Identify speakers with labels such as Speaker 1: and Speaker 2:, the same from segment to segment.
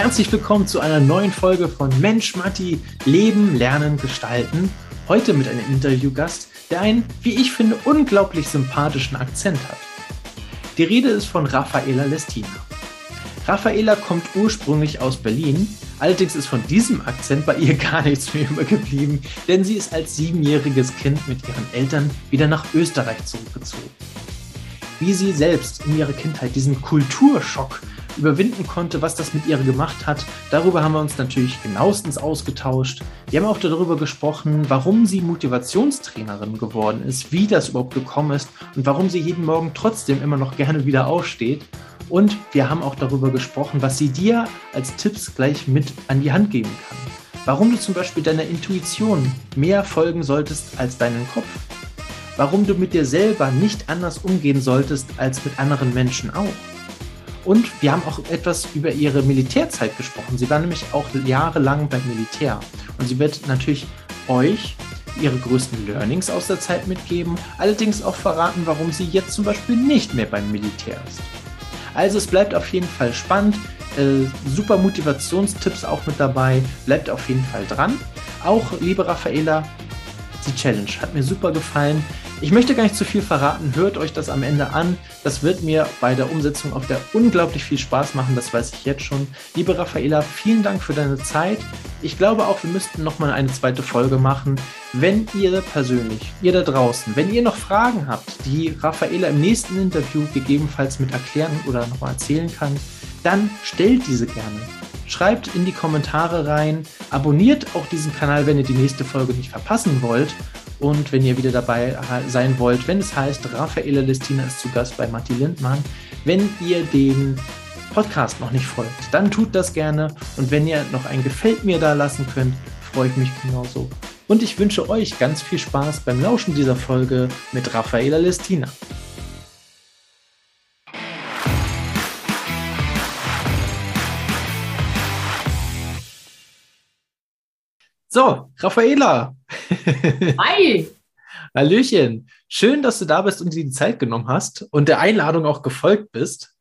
Speaker 1: Herzlich willkommen zu einer neuen Folge von Mensch Matti, Leben, Lernen, Gestalten. Heute mit einem Interviewgast, der einen, wie ich finde, unglaublich sympathischen Akzent hat. Die Rede ist von Raffaela Lestina. Raffaela kommt ursprünglich aus Berlin, allerdings ist von diesem Akzent bei ihr gar nichts mehr übergeblieben, denn sie ist als siebenjähriges Kind mit ihren Eltern wieder nach Österreich zurückgezogen. Wie sie selbst in ihrer Kindheit diesen Kulturschock überwinden konnte, was das mit ihr gemacht hat. Darüber haben wir uns natürlich genauestens ausgetauscht. Wir haben auch darüber gesprochen, warum sie Motivationstrainerin geworden ist, wie das überhaupt gekommen ist und warum sie jeden Morgen trotzdem immer noch gerne wieder aufsteht. Und wir haben auch darüber gesprochen, was sie dir als Tipps gleich mit an die Hand geben kann. Warum du zum Beispiel deiner Intuition mehr folgen solltest als deinen Kopf. Warum du mit dir selber nicht anders umgehen solltest als mit anderen Menschen auch und wir haben auch etwas über ihre Militärzeit gesprochen. Sie war nämlich auch jahrelang beim Militär. Und sie wird natürlich euch ihre größten Learnings aus der Zeit mitgeben, allerdings auch verraten, warum sie jetzt zum Beispiel nicht mehr beim Militär ist. Also es bleibt auf jeden Fall spannend. Äh, super Motivationstipps auch mit dabei. Bleibt auf jeden Fall dran. Auch, liebe Raffaela, die Challenge hat mir super gefallen. Ich möchte gar nicht zu viel verraten, hört euch das am Ende an. Das wird mir bei der Umsetzung auf der unglaublich viel Spaß machen, das weiß ich jetzt schon. Liebe Raffaela, vielen Dank für deine Zeit. Ich glaube auch, wir müssten nochmal eine zweite Folge machen. Wenn ihr persönlich, ihr da draußen, wenn ihr noch Fragen habt, die Raffaela im nächsten Interview gegebenenfalls mit erklären oder nochmal erzählen kann, dann stellt diese gerne. Schreibt in die Kommentare rein, abonniert auch diesen Kanal, wenn ihr die nächste Folge nicht verpassen wollt. Und wenn ihr wieder dabei sein wollt, wenn es heißt, Raffaele Lestina ist zu Gast bei Matti Lindmann, wenn ihr den Podcast noch nicht folgt, dann tut das gerne. Und wenn ihr noch ein Gefällt mir da lassen könnt, freue ich mich genauso. Und ich wünsche euch ganz viel Spaß beim Lauschen dieser Folge mit Raffaela Lestina. So, Raffaela.
Speaker 2: Hi.
Speaker 1: Hallöchen. Schön, dass du da bist und dir die Zeit genommen hast und der Einladung auch gefolgt bist.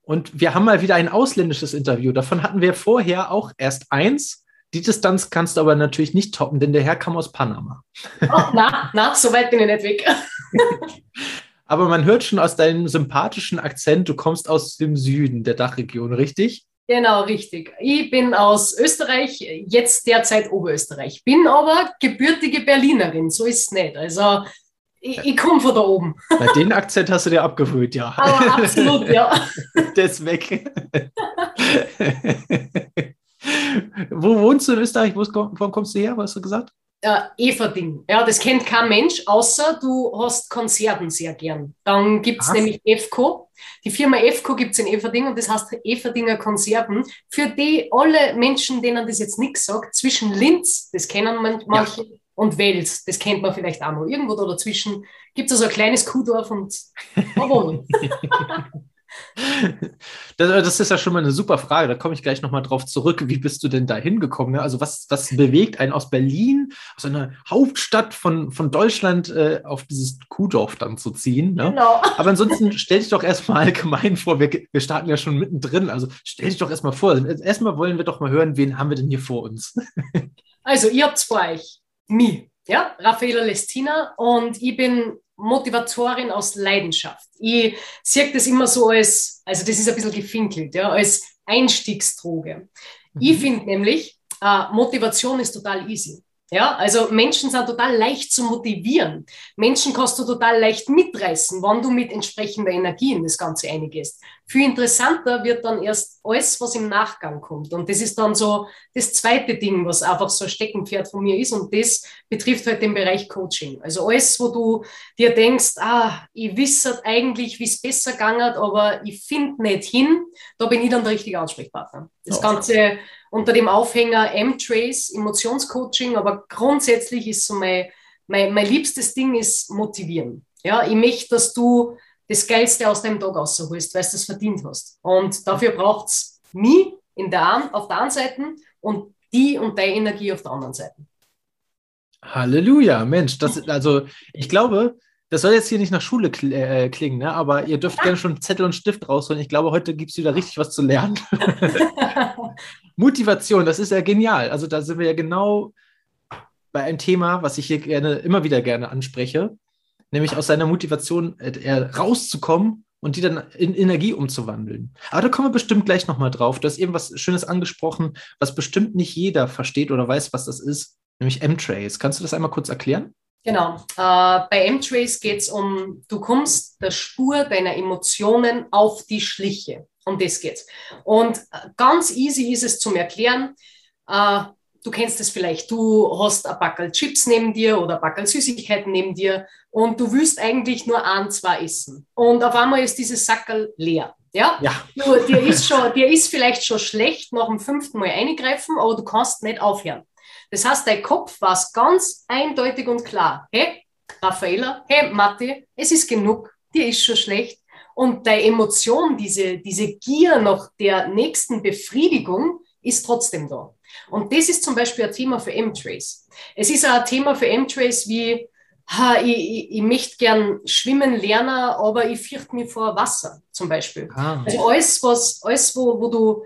Speaker 1: Und wir haben mal wieder ein ausländisches Interview. Davon hatten wir vorher auch erst eins. Die Distanz kannst du aber natürlich nicht toppen, denn der Herr kam aus Panama.
Speaker 2: Oh, na, na, so weit bin ich nicht weg.
Speaker 1: aber man hört schon aus deinem sympathischen Akzent, du kommst aus dem Süden der Dachregion, richtig?
Speaker 2: Genau, richtig. Ich bin aus Österreich, jetzt derzeit Oberösterreich. Bin aber gebürtige Berlinerin, so ist es nicht. Also ich, ich komme von da oben.
Speaker 1: Bei den Akzent hast du dir abgewöhnt, ja.
Speaker 2: Aber absolut, ja.
Speaker 1: Der ist weg. Wo wohnst du in Österreich? Wo kommst du her? Was hast du gesagt?
Speaker 2: Äh, Everding. Ja, das kennt kein Mensch, außer du hast Konserven sehr gern. Dann gibt es nämlich EFCO. Die Firma EFCO gibt es in Everding und das heißt Everdinger Konserven. Für die alle Menschen, denen das jetzt nichts sagt, zwischen Linz, das kennen manche, ja. und Wels, das kennt man vielleicht auch noch. Irgendwo da dazwischen gibt es also ein kleines Kuhdorf und da wohnen.
Speaker 1: Das, ist ja schon mal eine super Frage. Da komme ich gleich nochmal drauf zurück. Wie bist du denn da hingekommen? Ne? Also, was, was bewegt einen aus Berlin, aus einer Hauptstadt von, von Deutschland, äh, auf dieses Kuhdorf dann zu ziehen? Ne? Genau. Aber ansonsten stell dich doch erstmal allgemein vor. Wir, wir starten ja schon mittendrin. Also, stell dich doch erstmal vor. Erstmal wollen wir doch mal hören, wen haben wir denn hier vor uns?
Speaker 2: Also, ihr habt vor euch mich, ja, Raffaella Lestina, und ich bin Motivatorin aus Leidenschaft. Ich sehe das immer so als, also das ist ein bisschen gefinkelt, ja, als Einstiegsdroge. Mhm. Ich finde nämlich, äh, Motivation ist total easy. Ja, also Menschen sind total leicht zu motivieren. Menschen kannst du total leicht mitreißen, wann du mit entsprechender Energie in das Ganze eingehst. Viel interessanter wird dann erst alles, was im Nachgang kommt. Und das ist dann so das zweite Ding, was einfach so ein Steckenpferd von mir ist. Und das betrifft halt den Bereich Coaching. Also alles, wo du dir denkst, ah, ich wisse eigentlich, wie es besser gegangen aber ich finde nicht hin, da bin ich dann der richtige Ansprechpartner. Das Ganze unter dem Aufhänger M-Trace, Emotionscoaching, aber grundsätzlich ist so mein, mein, mein liebstes Ding ist motivieren. Ja, ich möchte, dass du das Geilste aus deinem Tag rausholst, weil du das verdient hast. Und dafür braucht es mich in der, auf der einen Seite und die und deine Energie auf der anderen Seite.
Speaker 1: Halleluja, Mensch, das, also ich glaube, das soll jetzt hier nicht nach Schule kl äh, klingen, ne? aber ihr dürft gerne schon Zettel und Stift rausholen. Ich glaube, heute gibt es wieder richtig was zu lernen. Motivation, das ist ja genial. Also da sind wir ja genau bei einem Thema, was ich hier gerne immer wieder gerne anspreche, nämlich aus seiner Motivation äh, rauszukommen und die dann in Energie umzuwandeln. Aber da kommen wir bestimmt gleich nochmal drauf. Du hast eben was Schönes angesprochen, was bestimmt nicht jeder versteht oder weiß, was das ist, nämlich M-Trace. Kannst du das einmal kurz erklären?
Speaker 2: Genau. Äh, bei M-Trace geht es um, du kommst der Spur deiner Emotionen auf die Schliche. Um das geht's. Und äh, ganz easy ist es zum Erklären. Äh, du kennst es vielleicht, du hast ein Backel Chips neben dir oder ein Backel Süßigkeiten neben dir und du willst eigentlich nur ein, zwei essen. Und auf einmal ist dieses Sackel leer. Ja? ja. Du, dir, ist schon, dir ist vielleicht schon schlecht nach dem fünften Mal eingreifen, aber du kannst nicht aufhören. Das heißt, dein Kopf war es ganz eindeutig und klar. Hey, Raffaella, hey, Matti, es ist genug, dir ist schon schlecht. Und deine Emotion, diese, diese Gier nach der nächsten Befriedigung ist trotzdem da. Und das ist zum Beispiel ein Thema für M-Trace. Es ist auch ein Thema für M-Trace wie, ha, ich, ich, ich möchte gern schwimmen lernen, aber ich fürchte mich vor Wasser zum Beispiel. Ah. Also alles, was, alles wo, wo du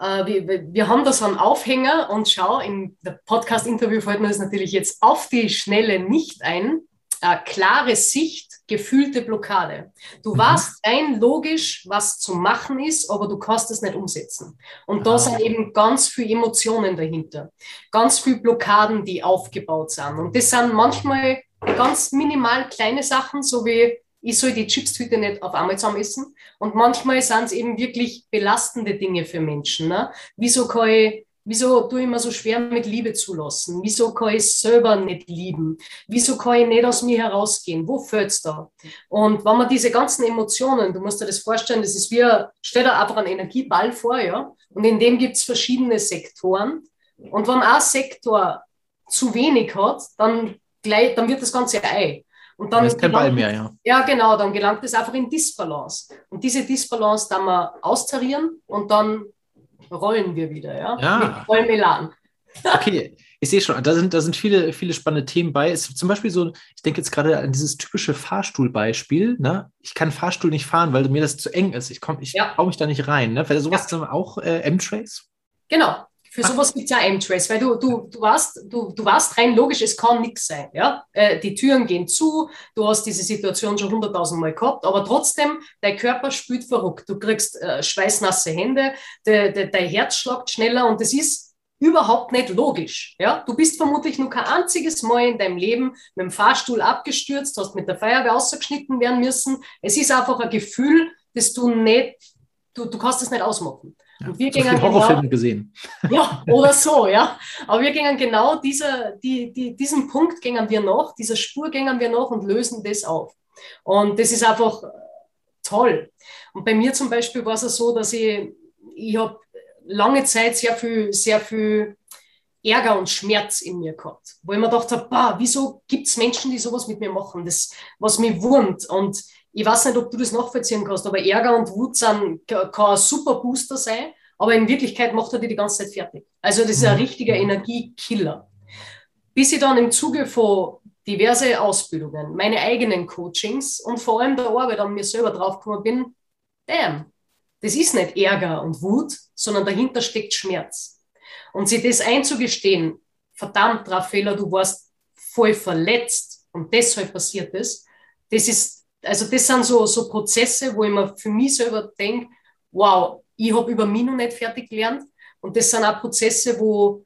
Speaker 2: äh, wir, wir, haben da so einen Aufhänger und schau, im Podcast-Interview fällt mir das natürlich jetzt auf die Schnelle nicht ein. Äh, klare Sicht, gefühlte Blockade. Du mhm. weißt rein logisch, was zu machen ist, aber du kannst es nicht umsetzen. Und da ah. sind eben ganz viele Emotionen dahinter. Ganz viele Blockaden, die aufgebaut sind. Und das sind manchmal ganz minimal kleine Sachen, so wie ich soll die Chipstüte nicht auf einmal zusammen essen. Und manchmal sind es eben wirklich belastende Dinge für Menschen. Ne? Wieso kann ich, wieso tue ich mir so schwer mit Liebe zulassen? Wieso kann ich selber nicht lieben? Wieso kann ich nicht aus mir herausgehen? Wo fällt's da? Und wenn man diese ganzen Emotionen, du musst dir das vorstellen, das ist wie, stell dir einfach einen Energieball vor, ja? Und in dem gibt's verschiedene Sektoren. Und wenn ein Sektor zu wenig hat, dann, gleich, dann wird das Ganze Ei. Und dann
Speaker 1: ist kein Ball mehr, ja.
Speaker 2: Ja, genau, dann gelangt es einfach in Disbalance. Und diese Disbalance dann wir austarieren und dann rollen wir wieder, ja.
Speaker 1: ja. Mit vollem Elan. Okay, ich sehe schon, da sind, da sind viele, viele spannende Themen bei. Es ist zum Beispiel so, ich denke jetzt gerade an dieses typische Fahrstuhlbeispiel. Ne? Ich kann Fahrstuhl nicht fahren, weil mir das zu eng ist. Ich, ich ja. mich da nicht rein. Ne? Wäre sowas ja. auch äh, M-Trace?
Speaker 2: Genau, für sowas gibt es ja M-Trace, weil du, du, du, warst, du, du warst rein logisch, es kann nichts sein. Ja? Äh, die Türen gehen zu, du hast diese Situation schon hunderttausend Mal gehabt, aber trotzdem, dein Körper spürt verrückt. Du kriegst äh, schweißnasse Hände, de, de, dein Herz schlagt schneller und das ist überhaupt nicht logisch. Ja? Du bist vermutlich nur kein einziges Mal in deinem Leben mit dem Fahrstuhl abgestürzt, hast mit der Feuerwehr ausgeschnitten werden müssen. Es ist einfach ein Gefühl, das du nicht, du, du kannst es nicht ausmachen.
Speaker 1: Und wir so gingen Horrorfilme genau, gesehen.
Speaker 2: Ja, oder so, ja. Aber wir gingen genau dieser, die, die, diesen Punkt gingen wir noch, dieser Spur gingen wir noch und lösen das auf. Und das ist einfach toll. Und bei mir zum Beispiel war es so, dass ich, ich habe lange Zeit sehr viel, sehr viel Ärger und Schmerz in mir gehabt, wo ich mir gedacht habe, bah, wieso gibt es Menschen, die sowas mit mir machen, das, was mich wurmt. Und ich weiß nicht, ob du das nachvollziehen kannst, aber Ärger und Wut sind, kann ein super Booster sein, aber in Wirklichkeit macht er die die ganze Zeit fertig. Also das ist ein mhm. richtiger Energiekiller. Bis ich dann im Zuge von diverse Ausbildungen, meine eigenen Coachings und vor allem der Arbeit an mir selber draufgekommen bin, damn, das ist nicht Ärger und Wut, sondern dahinter steckt Schmerz. Und sich das einzugestehen, verdammt, Raffaella, du warst voll verletzt und deshalb passiert das, das ist also das sind so, so Prozesse, wo ich mir für mich selber denke, wow, ich habe über mich noch nicht fertig gelernt. Und das sind auch Prozesse, wo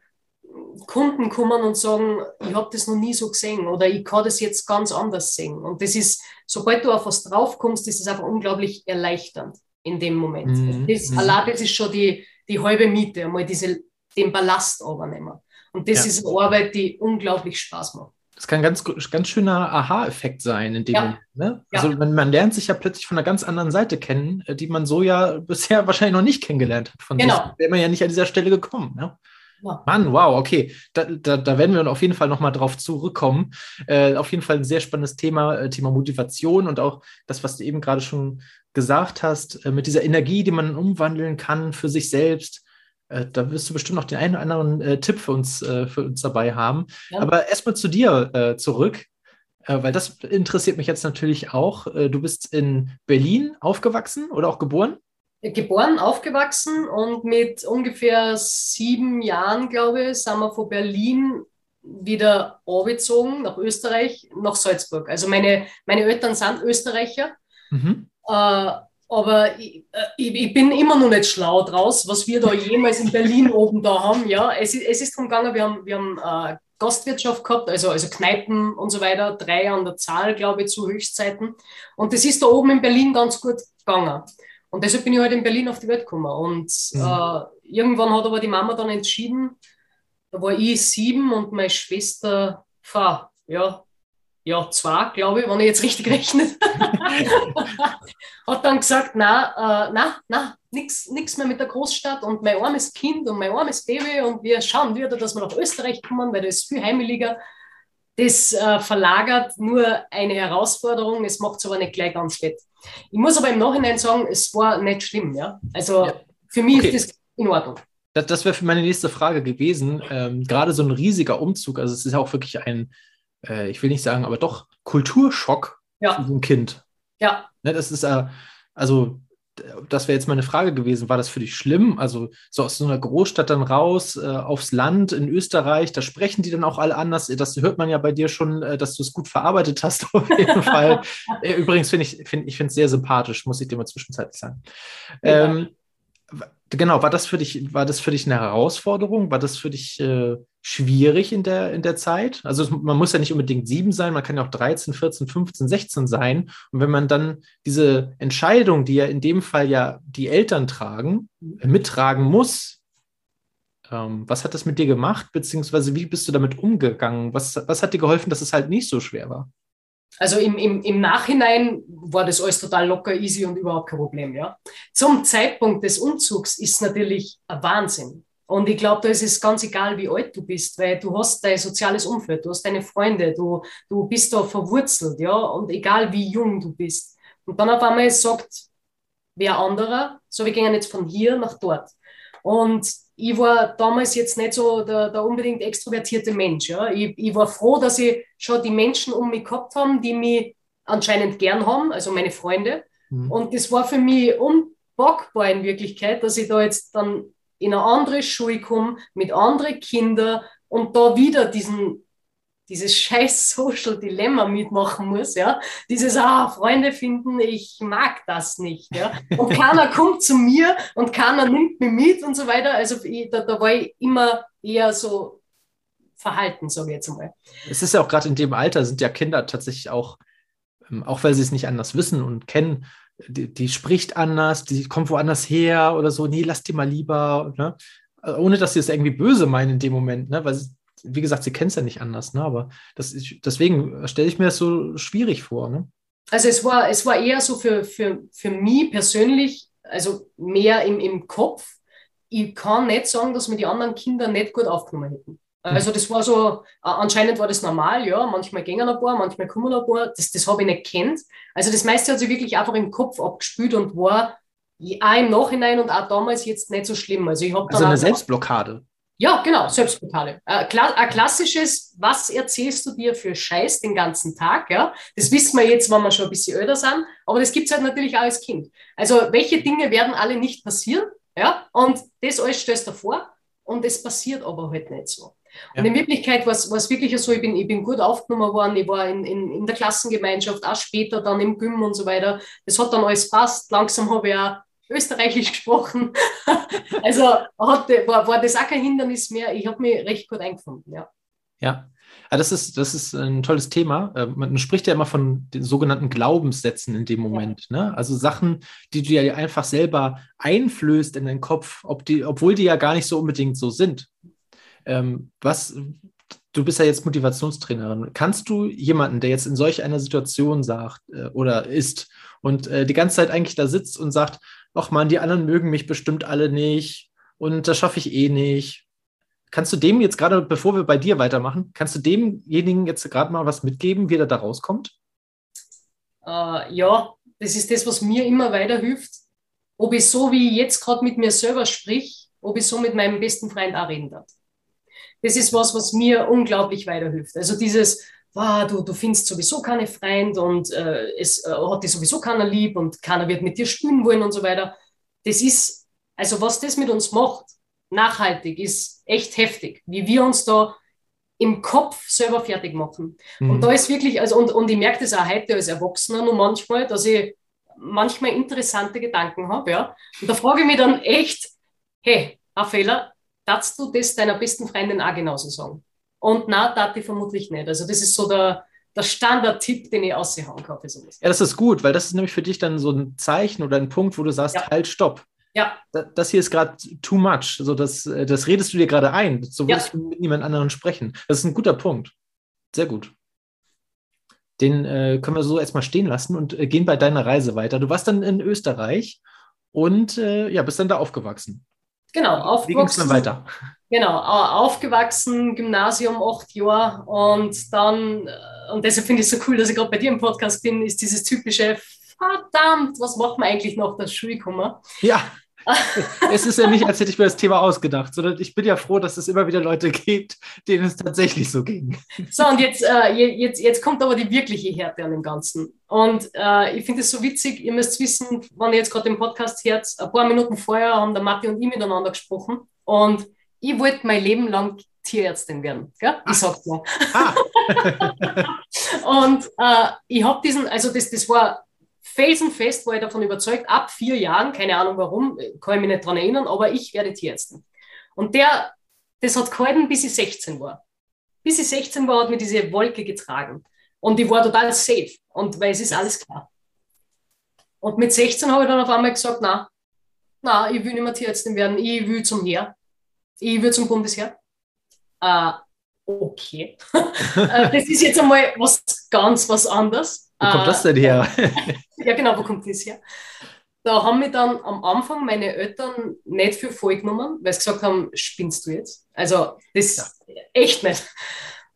Speaker 2: Kunden kommen und sagen, ich habe das noch nie so gesehen oder ich kann das jetzt ganz anders sehen. Und das ist, sobald du auf was draufkommst, ist es einfach unglaublich erleichternd in dem Moment. Mhm. Das, mhm. Allein das ist schon die, die halbe Miete, einmal diese, den Ballast übernehmen. Und das ja. ist eine Arbeit, die unglaublich Spaß macht.
Speaker 1: Das kann ganz, ganz schöner Aha-Effekt sein in dem ja. Moment. Ne? Also ja. man, man, lernt sich ja plötzlich von einer ganz anderen Seite kennen, äh, die man so ja bisher wahrscheinlich noch nicht kennengelernt hat. Von genau. wäre man ja nicht an dieser Stelle gekommen. Ne? Ja. Mann, wow, okay. Da, da, da, werden wir auf jeden Fall nochmal drauf zurückkommen. Äh, auf jeden Fall ein sehr spannendes Thema, äh, Thema Motivation und auch das, was du eben gerade schon gesagt hast, äh, mit dieser Energie, die man umwandeln kann für sich selbst äh, da wirst du bestimmt noch den einen oder anderen äh, Tipp für uns, äh, für uns dabei haben. Ja. Aber erstmal zu dir äh, zurück. weil das interessiert mich jetzt natürlich auch. Du bist in Berlin aufgewachsen oder auch geboren?
Speaker 2: Geboren, aufgewachsen und mit ungefähr sieben Jahren, glaube ich, sind wir von Berlin wieder angezogen nach Österreich, nach Salzburg. Also meine, meine Eltern sind Österreicher, mhm. äh, aber ich, äh, ich, ich, bin immer noch nicht schlau draus, was wir da jemals in Berlin oben da haben. Ja, es, es ist darum gegangen, wir haben, wir haben äh, Gastwirtschaft gehabt, also, also Kneipen und so weiter, drei an der Zahl, glaube ich, zu Höchstzeiten. Und das ist da oben in Berlin ganz gut gegangen. Und deshalb bin ich halt in Berlin auf die Welt gekommen. Und mhm. äh, irgendwann hat aber die Mama dann entschieden, da war ich sieben und meine Schwester, Frau, ja, ja, zwei, glaube ich, wenn ich jetzt richtig rechne, hat dann gesagt, na, äh, na, na, nichts mehr mit der Großstadt und mein armes Kind und mein armes Baby und wir schauen wieder, dass wir nach Österreich kommen, weil das ist viel heimeliger. Das äh, verlagert nur eine Herausforderung, es macht es aber nicht gleich ganz fett. Ich muss aber im Nachhinein sagen, es war nicht schlimm. Ja? Also ja. für mich okay. ist das in Ordnung.
Speaker 1: Das, das wäre für meine nächste Frage gewesen. Ähm, gerade so ein riesiger Umzug, also es ist ja auch wirklich ein, äh, ich will nicht sagen, aber doch Kulturschock ja. für so ein Kind.
Speaker 2: Ja.
Speaker 1: Ne, das ist, äh, also das wäre jetzt meine Frage gewesen, war das für dich schlimm? Also so aus so einer Großstadt dann raus, äh, aufs Land in Österreich, da sprechen die dann auch alle anders. Das hört man ja bei dir schon, äh, dass du es gut verarbeitet hast, auf jeden Fall. Äh, übrigens finde ich, find, ich finde es sehr sympathisch, muss ich dir mal zwischenzeitlich sagen. Ja. Genau, war das für dich, war das für dich eine Herausforderung? War das für dich äh, schwierig in der, in der Zeit? Also man muss ja nicht unbedingt sieben sein, man kann ja auch 13, 14, 15, 16 sein. Und wenn man dann diese Entscheidung, die ja in dem Fall ja die Eltern tragen, mittragen muss, ähm, was hat das mit dir gemacht? Beziehungsweise wie bist du damit umgegangen? Was, was hat dir geholfen, dass es halt nicht so schwer war?
Speaker 2: Also im, im, im Nachhinein war das alles total locker, easy und überhaupt kein Problem. Ja. Zum Zeitpunkt des Umzugs ist natürlich ein Wahnsinn. Und ich glaube, da ist es ganz egal, wie alt du bist, weil du hast dein soziales Umfeld, du hast deine Freunde, du, du bist da verwurzelt, ja, und egal wie jung du bist. Und dann auf einmal sagt wer anderer, so wir gehen jetzt von hier nach dort. Und ich war damals jetzt nicht so der, der unbedingt extrovertierte Mensch. Ja. Ich, ich war froh, dass ich schon die Menschen um mich gehabt haben, die mich anscheinend gern haben, also meine Freunde. Mhm. Und das war für mich unpackbar in Wirklichkeit, dass ich da jetzt dann in eine andere Schule komme, mit anderen Kindern und da wieder diesen dieses scheiß Social Dilemma mitmachen muss, ja. Dieses, ah, Freunde finden, ich mag das nicht, ja. Und keiner kommt zu mir und keiner nimmt mich mit und so weiter. Also da, da war ich immer eher so verhalten, sage ich jetzt mal.
Speaker 1: Es ist ja auch gerade in dem Alter sind ja Kinder tatsächlich auch, ähm, auch weil sie es nicht anders wissen und kennen, die, die spricht anders, die kommt woanders her oder so, nee, lass die mal lieber, ne? Ohne dass sie es irgendwie böse meinen in dem Moment, ne? Weil sie, wie gesagt, sie kennt es ja nicht anders, ne? aber das ist, deswegen stelle ich mir das so schwierig vor. Ne?
Speaker 2: Also es war, es war eher so für, für, für mich persönlich, also mehr im, im Kopf. Ich kann nicht sagen, dass mir die anderen Kinder nicht gut aufgenommen hätten. Also das war so, anscheinend war das normal, ja, manchmal gingen ein paar, manchmal kommen ein paar, das, das habe ich nicht kennt. Also das meiste hat sich wirklich einfach im Kopf abgespült und war auch im Nachhinein und auch damals jetzt nicht so schlimm. Also ich habe
Speaker 1: Also eine Selbstblockade.
Speaker 2: Ja, genau, Selbstblockade. Äh, ein klassisches, was erzählst du dir für Scheiß den ganzen Tag? Ja? Das wissen wir jetzt, wenn wir schon ein bisschen älter sind, aber das gibt es halt natürlich auch als Kind. Also, welche Dinge werden alle nicht passieren? Ja? Und das alles stellst du vor und es passiert aber halt nicht so. Ja. Und in Wirklichkeit war es wirklich so, ich bin, ich bin gut aufgenommen worden, ich war in, in, in der Klassengemeinschaft, auch später dann im Gym und so weiter. Das hat dann alles passt. Langsam habe ich auch Österreichisch gesprochen. also hat, war, war das auch kein Hindernis mehr. Ich habe mich recht gut eingefunden, ja.
Speaker 1: Ja, das ist, das ist ein tolles Thema. Äh, man spricht ja immer von den sogenannten Glaubenssätzen in dem Moment. Ja. Ne? Also Sachen, die du ja einfach selber einflößt in deinen Kopf, ob die, obwohl die ja gar nicht so unbedingt so sind. Ähm, was, du bist ja jetzt Motivationstrainerin. Kannst du jemanden, der jetzt in solch einer Situation sagt äh, oder ist und äh, die ganze Zeit eigentlich da sitzt und sagt, ach man, die anderen mögen mich bestimmt alle nicht und das schaffe ich eh nicht. Kannst du dem jetzt gerade, bevor wir bei dir weitermachen, kannst du demjenigen jetzt gerade mal was mitgeben, wie er da rauskommt?
Speaker 2: Äh, ja, das ist das, was mir immer weiterhilft. Ob ich so wie ich jetzt gerade mit mir selber sprich, ob ich so mit meinem besten Freund auch reden darf. Das ist was, was mir unglaublich weiterhilft. Also dieses wow, du, du findest sowieso keine Freund und äh, es äh, hat dich sowieso keiner lieb und keiner wird mit dir spielen wollen und so weiter. Das ist, also was das mit uns macht, nachhaltig, ist echt heftig, wie wir uns da im Kopf selber fertig machen. Mhm. Und da ist wirklich, also und, und ich merke das auch heute als Erwachsener nur manchmal, dass ich manchmal interessante Gedanken habe, ja. Und da frage ich mich dann echt, hey, ein Fehler, darfst du das deiner besten Freundin auch genauso sagen? Und na, darf ich vermutlich nicht. Also das ist so der, der Standard-Tipp, den ich aushauen kann für sowas.
Speaker 1: Ja, das ist gut, weil das ist nämlich für dich dann so ein Zeichen oder ein Punkt, wo du sagst, ja. halt, stopp.
Speaker 2: Ja.
Speaker 1: Das hier ist gerade too much. Also das, äh, das redest du dir gerade ein. So willst ja. du mit niemand anderen sprechen. Das ist ein guter Punkt. Sehr gut. Den äh, können wir so erstmal stehen lassen und äh, gehen bei deiner Reise weiter. Du warst dann in Österreich und äh, ja, bist dann da aufgewachsen.
Speaker 2: Genau, aufgewachsen. Wie ging es dann
Speaker 1: weiter?
Speaker 2: Genau, aufgewachsen, Gymnasium, acht Jahre und dann, äh, und deshalb finde ich es so cool, dass ich gerade bei dir im Podcast bin, ist dieses typische, verdammt, was macht man eigentlich nach der Schule kommen?
Speaker 1: Ja es ist ja nicht, als hätte ich mir das Thema ausgedacht, sondern ich bin ja froh, dass es immer wieder Leute gibt, denen es tatsächlich so ging.
Speaker 2: So, und jetzt, äh, jetzt, jetzt kommt aber die wirkliche Härte an dem Ganzen. Und äh, ich finde es so witzig, ihr müsst wissen, wenn ihr jetzt gerade den Podcast hört, ein paar Minuten vorher haben der Matti und ich miteinander gesprochen und ich wollte mein Leben lang Tierärztin werden. Gell? Ich sag's mal. Ah. und äh, ich habe diesen, also das, das war felsenfest war ich davon überzeugt, ab vier Jahren, keine Ahnung warum, kann ich mich nicht daran erinnern, aber ich werde Tierärztin. Und der, das hat gehalten, bis ich 16 war. Bis ich 16 war, hat mir diese Wolke getragen. Und ich war total safe. Und weil es ist alles klar. Und mit 16 habe ich dann auf einmal gesagt, na, na, ich will nicht mehr Tierärztin werden, ich will zum Heer. Ich will zum Bundesheer. Äh, okay. Äh, das ist jetzt einmal was ganz was anderes.
Speaker 1: Wo kommt das denn her?
Speaker 2: ja, genau, wo kommt das her? Da haben mich dann am Anfang meine Eltern nicht für voll genommen, weil sie gesagt haben, spinnst du jetzt? Also, das ja. echt nicht.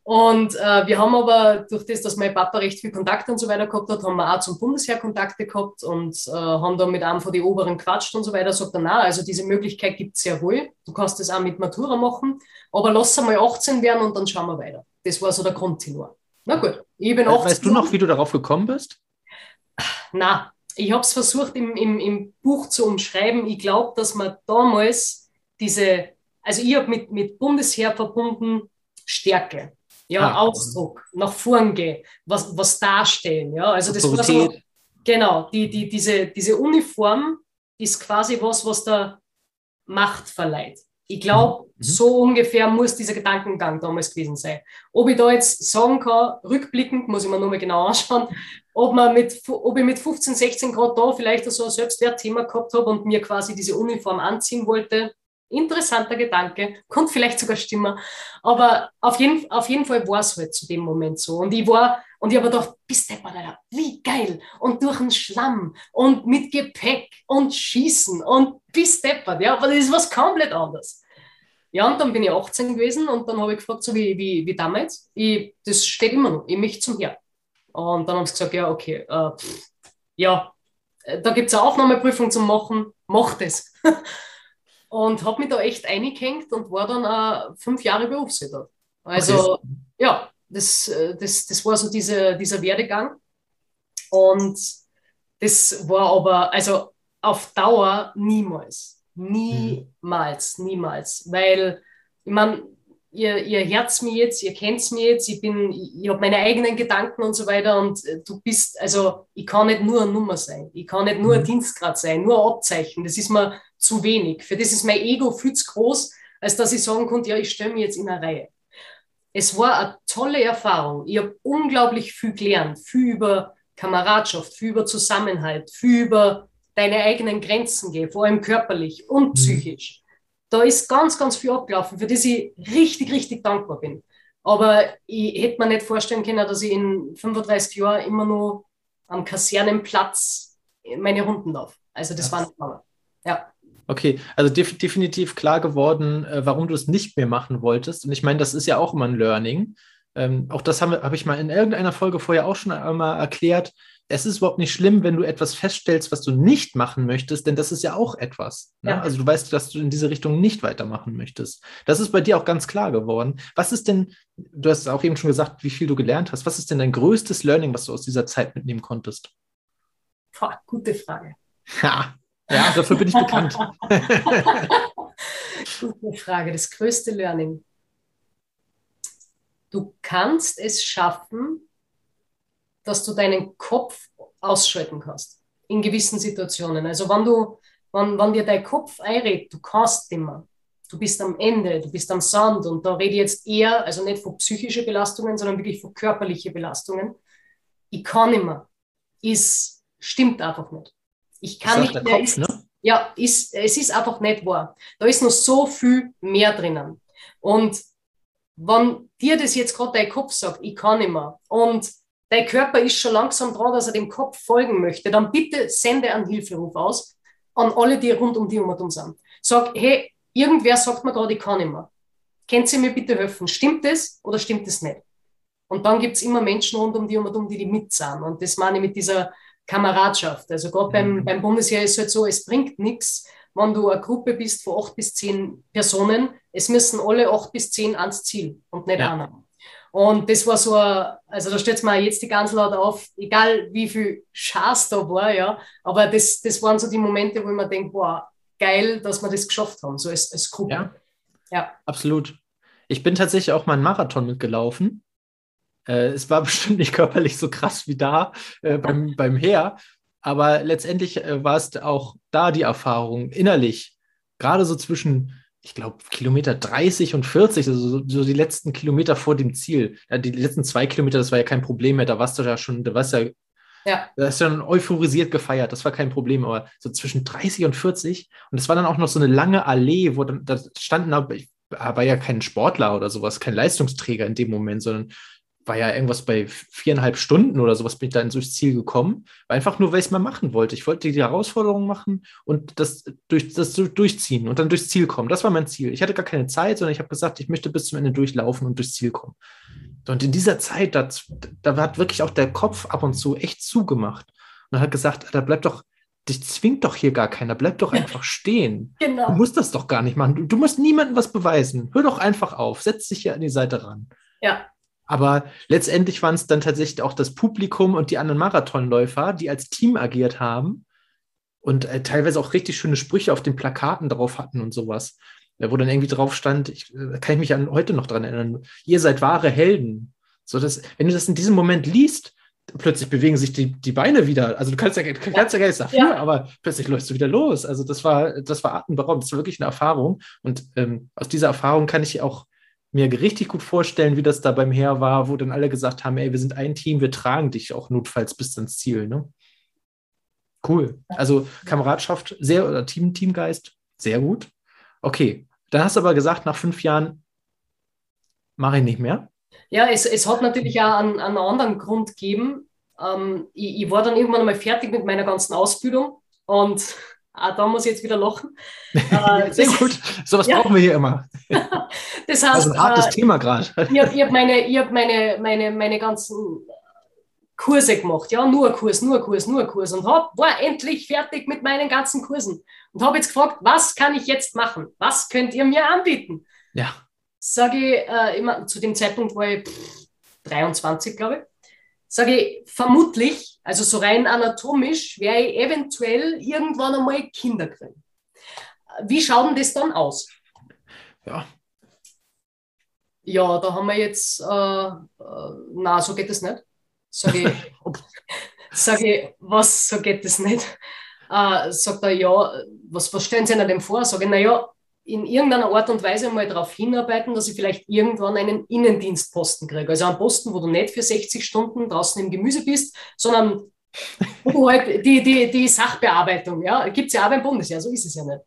Speaker 2: Und äh, wir haben aber durch das, dass mein Papa recht viel Kontakt und so weiter gehabt hat, haben wir auch zum Bundesheer Kontakte gehabt und äh, haben dann mit einem von den Oberen quatscht und so weiter. Sagt er, na, also diese Möglichkeit gibt es sehr wohl. Du kannst das auch mit Matura machen, aber lass einmal 18 werden und dann schauen wir weiter. Das war so der Grundtenor. Na gut,
Speaker 1: ich bin 18. Weißt du noch, wie du darauf gekommen bist?
Speaker 2: Na, ich habe es versucht im, im, im Buch zu umschreiben. Ich glaube, dass man damals diese, also ich habe mit, mit Bundesheer verbunden Stärke, ja, ah, Ausdruck, nach vorn gehen, was, was darstellen. Ja, also das war so, genau, die, die, diese, diese Uniform ist quasi was, was der Macht verleiht. Ich glaube, mhm. so ungefähr muss dieser Gedankengang damals gewesen sein. Ob ich da jetzt sagen kann, rückblickend, muss ich mir nochmal genau anschauen, ob, man mit, ob ich mit 15, 16 Grad da vielleicht so ein Selbstwertthema gehabt habe und mir quasi diese Uniform anziehen wollte. Interessanter Gedanke, konnte vielleicht sogar stimmen. Aber auf jeden, auf jeden Fall war es halt zu dem Moment so. Und ich war, und ich habe gedacht, bist deppert, Alter, wie geil. Und durch den Schlamm und mit Gepäck und Schießen und bist deppert, ja. Aber das ist was komplett anderes. Ja, und dann bin ich 18 gewesen und dann habe ich gefragt, so wie, wie, wie damals, ich, das steht immer noch, ich möchte zum Herr. Und dann haben sie gesagt, ja, okay, äh, ja, äh, da gibt es eine Aufnahmeprüfung zu machen, mach das. und habe mich da echt eingehängt und war dann äh, fünf Jahre Berufssoldat. Also, okay. ja, das, äh, das, das war so diese, dieser Werdegang. Und das war aber, also auf Dauer niemals. Niemals, niemals. Weil, ich meine, ihr, ihr Herz mir jetzt, ihr kennt mir jetzt, ich bin, ich, ich habe meine eigenen Gedanken und so weiter und äh, du bist, also ich kann nicht nur eine Nummer sein, ich kann nicht nur ein mhm. Dienstgrad sein, nur ein Abzeichen, das ist mir zu wenig. Für das ist mein Ego viel zu groß, als dass ich sagen konnte, ja, ich stelle mich jetzt in eine Reihe es war eine tolle Erfahrung. Ich habe unglaublich viel gelernt, viel über Kameradschaft, viel über Zusammenhalt, viel über deine eigenen Grenzen gehen, vor allem körperlich und mhm. psychisch. Da ist ganz, ganz viel abgelaufen, für das ich richtig, richtig dankbar bin. Aber ich hätte mir nicht vorstellen können, dass ich in 35 Jahren immer noch am Kasernenplatz meine Runden laufe. Also das ja. war nicht mal. Ja.
Speaker 1: Okay, also def definitiv klar geworden, äh, warum du es nicht mehr machen wolltest. Und ich meine, das ist ja auch immer ein Learning. ähm, auch das habe hab ich mal in irgendeiner Folge vorher auch schon einmal erklärt, es ist überhaupt nicht schlimm, wenn du etwas feststellst, was du nicht machen möchtest, denn das ist ja auch etwas. Ne? Ja. Also du weißt, dass du in diese Richtung nicht weitermachen möchtest. Das ist bei dir auch ganz klar geworden. Was ist denn, du hast auch eben schon gesagt, wie viel du gelernt hast. Was ist denn dein größtes Learning, was du aus dieser Zeit mitnehmen konntest?
Speaker 2: Boah, gute Frage.
Speaker 1: Ja, ja dafür bin ich bekannt.
Speaker 2: gute Frage. Das größte Learning. Du kannst es schaffen, dass du deinen Kopf ausschalten kannst in gewissen Situationen. Also wenn du, wenn, wenn dir dein Kopf einredet, du kannst immer, du bist am Ende, du bist am Sand und da rede ich jetzt eher, also nicht von psychischen Belastungen, sondern wirklich von körperlichen Belastungen. Ich kann immer, ist, stimmt einfach nicht. Ich kann nicht mehr, Kopf, ist, ne? ja, ist, es ist einfach nicht wahr. Da ist noch so viel mehr drinnen. Und wenn dir das jetzt gerade dein Kopf sagt, ich kann immer und dein Körper ist schon langsam dran, dass er dem Kopf folgen möchte, dann bitte sende einen Hilferuf aus an alle, die rund um die um sind. Sag, hey, irgendwer sagt mir gerade, ich kann nicht mehr. Könnt ihr mir bitte helfen? Stimmt das oder stimmt das nicht? Und dann gibt es immer Menschen rund um die um die, die mit sind. Und das meine ich mit dieser Kameradschaft. Also gerade beim, mhm. beim Bundesheer ist es halt so, es bringt nichts, wenn du eine Gruppe bist von acht bis zehn Personen. Es müssen alle acht bis zehn ans Ziel und nicht ja. einer. Und das war so, ein, also da stellt man jetzt die ganze laut auf, egal wie viel Schaß da war, ja, aber das, das waren so die Momente, wo ich mir denke, boah, geil, dass wir das geschafft haben, so als, als Gruppe.
Speaker 1: Ja, ja, absolut. Ich bin tatsächlich auch mal einen Marathon mitgelaufen. Äh, es war bestimmt nicht körperlich so krass wie da äh, beim, beim Heer, aber letztendlich äh, war es auch da die Erfahrung innerlich, gerade so zwischen ich glaube, Kilometer 30 und 40, also so, so, die letzten Kilometer vor dem Ziel. Ja, die letzten zwei Kilometer, das war ja kein Problem mehr. Da warst du ja schon, da warst ja, ja. da hast du dann euphorisiert gefeiert. Das war kein Problem. Aber so zwischen 30 und 40, und das war dann auch noch so eine lange Allee, wo dann, da standen, aber ich war ja kein Sportler oder sowas, kein Leistungsträger in dem Moment, sondern war ja irgendwas bei viereinhalb Stunden oder sowas bin ich dann durchs Ziel gekommen. Einfach nur, weil ich es mal machen wollte. Ich wollte die Herausforderung machen und das, durch, das durchziehen und dann durchs Ziel kommen. Das war mein Ziel. Ich hatte gar keine Zeit, sondern ich habe gesagt, ich möchte bis zum Ende durchlaufen und durchs Ziel kommen. Und in dieser Zeit, da, da hat wirklich auch der Kopf ab und zu echt zugemacht. Und hat gesagt, da bleibt doch, dich zwingt doch hier gar keiner, bleib doch einfach stehen. Genau. Du musst das doch gar nicht machen. Du, du musst niemandem was beweisen. Hör doch einfach auf, setz dich hier an die Seite ran.
Speaker 2: Ja,
Speaker 1: aber letztendlich waren es dann tatsächlich auch das Publikum und die anderen Marathonläufer, die als Team agiert haben und äh, teilweise auch richtig schöne Sprüche auf den Plakaten drauf hatten und sowas. Wo dann irgendwie drauf stand, ich, äh, kann ich mich an heute noch dran erinnern, ihr seid wahre Helden. So dass, wenn du das in diesem Moment liest, plötzlich bewegen sich die, die Beine wieder. Also du kannst ja, kannst ja gar nichts dafür, ja. aber plötzlich läufst du wieder los. Also das war, das war atemberaubend. Das war wirklich eine Erfahrung. Und ähm, aus dieser Erfahrung kann ich auch mir richtig gut vorstellen, wie das da beim Heer war, wo dann alle gesagt haben, ey, wir sind ein Team, wir tragen dich auch notfalls bis ans Ziel. Ne? Cool. Also Kameradschaft, sehr oder Team, Teamgeist, sehr gut. Okay, dann hast du aber gesagt, nach fünf Jahren mache ich nicht mehr.
Speaker 2: Ja, es, es hat natürlich auch einen, einen anderen Grund gegeben. Ähm, ich, ich war dann irgendwann einmal fertig mit meiner ganzen Ausbildung und Ah, da muss ich jetzt wieder lachen.
Speaker 1: Äh, Sehr gut. So was ja. brauchen wir hier immer.
Speaker 2: das heißt, also
Speaker 1: ein hartes äh, Thema gerade.
Speaker 2: Ich habe hab meine, hab meine, meine, meine ganzen Kurse gemacht. Ja, nur Kurs, nur Kurs, nur Kurs. Und hab, war endlich fertig mit meinen ganzen Kursen. Und habe jetzt gefragt, was kann ich jetzt machen? Was könnt ihr mir anbieten?
Speaker 1: Ja.
Speaker 2: Sage ich, äh, immer, zu dem Zeitpunkt war ich pff, 23, glaube ich sage ich, vermutlich, also so rein anatomisch, werde ich eventuell irgendwann einmal Kinder kriegen. Wie schaut denn das dann aus?
Speaker 1: Ja.
Speaker 2: Ja, da haben wir jetzt, äh, äh, na, so geht es nicht. Sage ich, sag ich, was, so geht es nicht? Äh, sagt er, ja, was, was stellen Sie denn vor? Sage ich, naja, in irgendeiner Art und Weise mal darauf hinarbeiten, dass ich vielleicht irgendwann einen Innendienstposten kriege. Also einen Posten, wo du nicht für 60 Stunden draußen im Gemüse bist, sondern wo halt die, die, die Sachbearbeitung, ja, gibt es ja auch beim Bundesheer, so ist es ja nicht.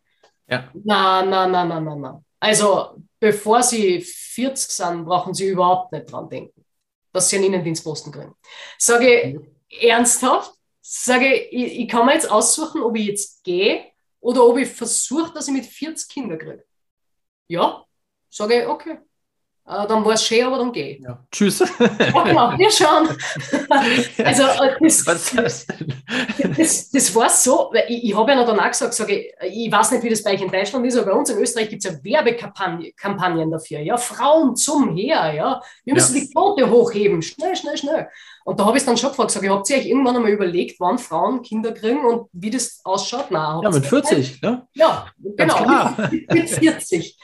Speaker 1: Ja.
Speaker 2: Na, na, na, na, na, na. Also, bevor Sie 40 sind, brauchen Sie überhaupt nicht dran denken, dass Sie einen Innendienstposten kriegen. Sage mhm. ernsthaft, sage ich, ich kann mir jetzt aussuchen, ob ich jetzt gehe oder ob ich versuche, dass ich mit 40 Kindern kriege. Ja, sage ich, okay. äh, dann war es schön, aber dann geh.
Speaker 1: Ja. Tschüss.
Speaker 2: Ja, genau, wir schauen. also, äh, das, das, das, das war so, weil ich, ich habe ja noch danach gesagt, sage ich, ich weiß nicht, wie das bei euch in Deutschland ist, aber bei uns in Österreich gibt es ja Werbekampagnen dafür. Ja, Frauen zum Heer, ja. Wir müssen ja. die Quote hochheben. Schnell, schnell, schnell. Und da habe ich dann schon gefragt, sage ich, habt ihr euch irgendwann einmal überlegt, wann Frauen Kinder kriegen und wie das ausschaut?
Speaker 1: Nein, ja, mit 40, ne?
Speaker 2: Ja, genau. Mit 40.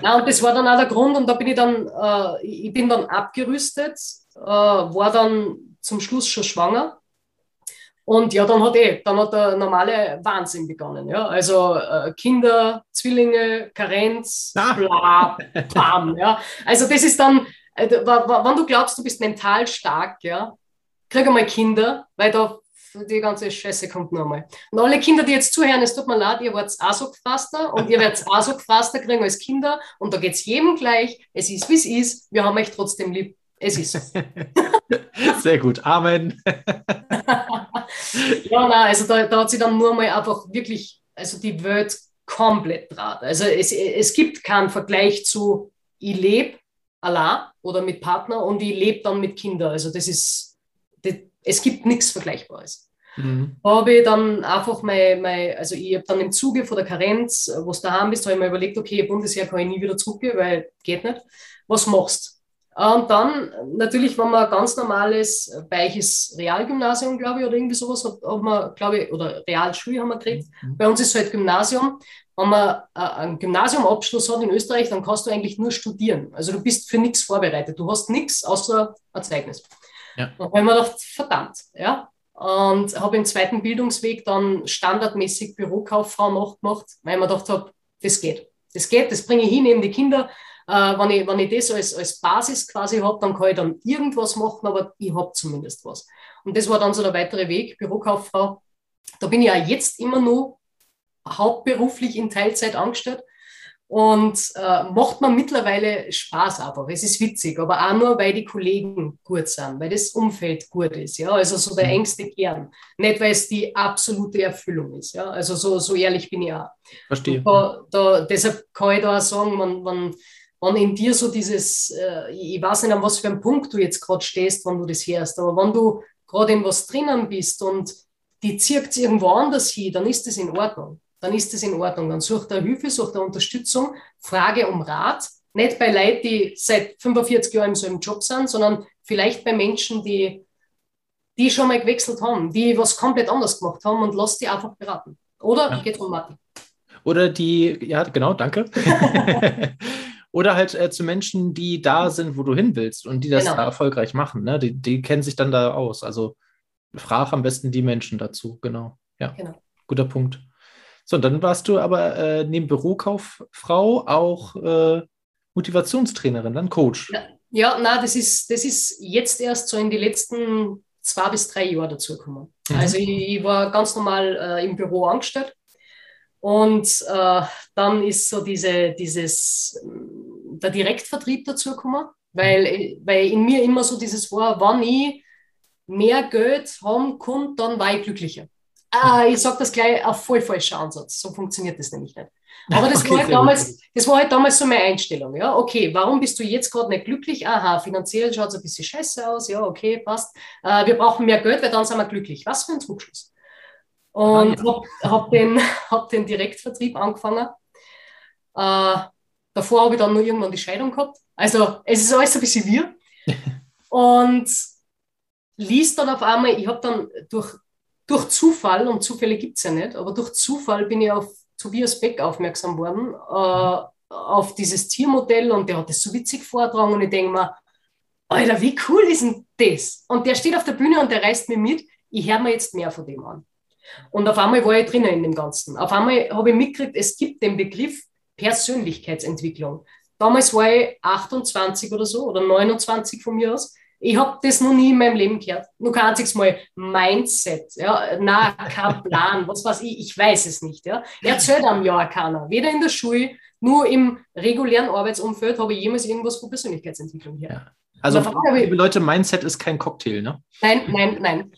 Speaker 2: Na, und das war dann auch der Grund und da bin ich dann, äh, ich bin dann abgerüstet, äh, war dann zum Schluss schon schwanger. Und ja, dann hat eh, dann hat der normale Wahnsinn begonnen. Ja? Also äh, Kinder, Zwillinge, Karenz, ah. bla, bam. ja? Also das ist dann, äh, wenn du glaubst, du bist mental stark, ja, krieg einmal Kinder, weil da die ganze Scheiße kommt noch einmal. Und alle Kinder, die jetzt zuhören, es tut mir leid, ihr wart auch so gefasster und ihr werdet auch so gefasster kriegen als Kinder und da geht es jedem gleich. Es ist, wie es ist. Wir haben euch trotzdem lieb. Es ist so.
Speaker 1: Sehr gut. Amen.
Speaker 2: ja, nein, also da, da hat sie dann nur mal einfach wirklich, also die Welt komplett draht. Also es, es gibt keinen Vergleich zu, ich lebe allein oder mit Partner und ich lebe dann mit Kindern. Also das ist es gibt nichts Vergleichbares. Mhm. Habe ich dann einfach mein, mein also ich habe dann im Zuge von der Karenz, wo du daheim bist, habe ich mir überlegt, okay, Bundesheer kann ich nie wieder zurückgehen, weil geht nicht. Was machst Und dann natürlich, wenn man ein ganz normales, weiches Realgymnasium, glaube ich, oder irgendwie sowas hat, hat man, glaube ich, oder Realschule haben wir gekriegt. Mhm. Bei uns ist es halt Gymnasium. Wenn man äh, einen Gymnasiumabschluss hat in Österreich, dann kannst du eigentlich nur studieren. Also du bist für nichts vorbereitet. Du hast nichts außer ein Zeugnis. Ja. Und habe mir gedacht, verdammt, ja. Und habe im zweiten Bildungsweg dann standardmäßig Bürokauffrau nachgemacht, weil ich mir gedacht habe, das geht. Das geht, das bringe ich hin, eben die Kinder. Äh, wenn, ich, wenn ich das als, als Basis quasi habe, dann kann ich dann irgendwas machen, aber ich habe zumindest was. Und das war dann so der weitere Weg, Bürokauffrau. Da bin ich ja jetzt immer nur hauptberuflich in Teilzeit angestellt. Und äh, macht mir mittlerweile Spaß einfach. Es ist witzig, aber auch nur, weil die Kollegen gut sind, weil das Umfeld gut ist. Ja? Also so der mhm. engste Kern. Nicht, weil es die absolute Erfüllung ist. Ja? Also so, so ehrlich bin ich auch.
Speaker 1: Verstehe.
Speaker 2: Da, da, deshalb kann ich da auch sagen, man, man, wenn in dir so dieses, äh, ich weiß nicht, an was für einem Punkt du jetzt gerade stehst, wenn du das hörst, aber wenn du gerade in was drinnen bist und die zirkt irgendwo anders hin, dann ist das in Ordnung dann ist das in Ordnung. Dann sucht er Hilfe, sucht er Unterstützung, frage um Rat. Nicht bei Leuten, die seit 45 Jahren im selben Job sind, sondern vielleicht bei Menschen, die, die schon mal gewechselt haben, die was komplett anders gemacht haben und lass die einfach beraten. Oder ja. geht um Martin.
Speaker 1: Oder die, ja, genau, danke. Oder halt äh, zu Menschen, die da sind, wo du hin willst und die das genau. da erfolgreich machen. Ne? Die, die kennen sich dann da aus. Also frag am besten die Menschen dazu, genau. Ja, genau. guter Punkt. So, und dann warst du aber äh, neben Bürokauffrau auch äh, Motivationstrainerin, dann Coach.
Speaker 2: Ja, ja na, das ist, das ist jetzt erst so in die letzten zwei bis drei Jahre dazugekommen. Mhm. Also ich, ich, war ganz normal äh, im Büro angestellt und äh, dann ist so diese, dieses, der Direktvertrieb dazugekommen, weil, weil in mir immer so dieses war, wenn ich mehr Geld haben konnte, dann war ich glücklicher. Ah, ich sage das gleich auf voll falscher Ansatz. So funktioniert das nämlich nicht. Aber das, okay, war, halt damals, das war halt damals so meine Einstellung. Ja, okay, warum bist du jetzt gerade nicht glücklich? Aha, finanziell schaut es ein bisschen scheiße aus. Ja, okay, passt. Äh, wir brauchen mehr Geld, weil dann sind wir glücklich. Was für ein Trugschluss. Und ah, ja. habe hab den, hab den Direktvertrieb angefangen. Äh, davor habe ich dann nur irgendwann die Scheidung gehabt. Also es ist alles ein bisschen wir. Und liest dann auf einmal, ich habe dann durch durch Zufall, und Zufälle gibt es ja nicht, aber durch Zufall bin ich auf Tobias Beck aufmerksam worden, äh, auf dieses Tiermodell und der hat das so witzig vortragen und ich denke mir, Alter, wie cool ist denn das? Und der steht auf der Bühne und der reißt mir mit, ich höre mir jetzt mehr von dem an. Und auf einmal war ich drinnen in dem Ganzen. Auf einmal habe ich mitgekriegt, es gibt den Begriff Persönlichkeitsentwicklung. Damals war ich 28 oder so oder 29 von mir aus. Ich habe das noch nie in meinem Leben gehört. Nur kein einziges Mal Mindset. Ja? Nein, kein Plan. Was weiß ich? Ich weiß es nicht. Ja? Erzählt am Jahr keiner. Weder in der Schule, nur im regulären Arbeitsumfeld habe ich jemals irgendwas von Persönlichkeitsentwicklung hier. Ja.
Speaker 1: Also, liebe Leute, Mindset ist kein Cocktail, ne?
Speaker 2: Nein, nein, nein.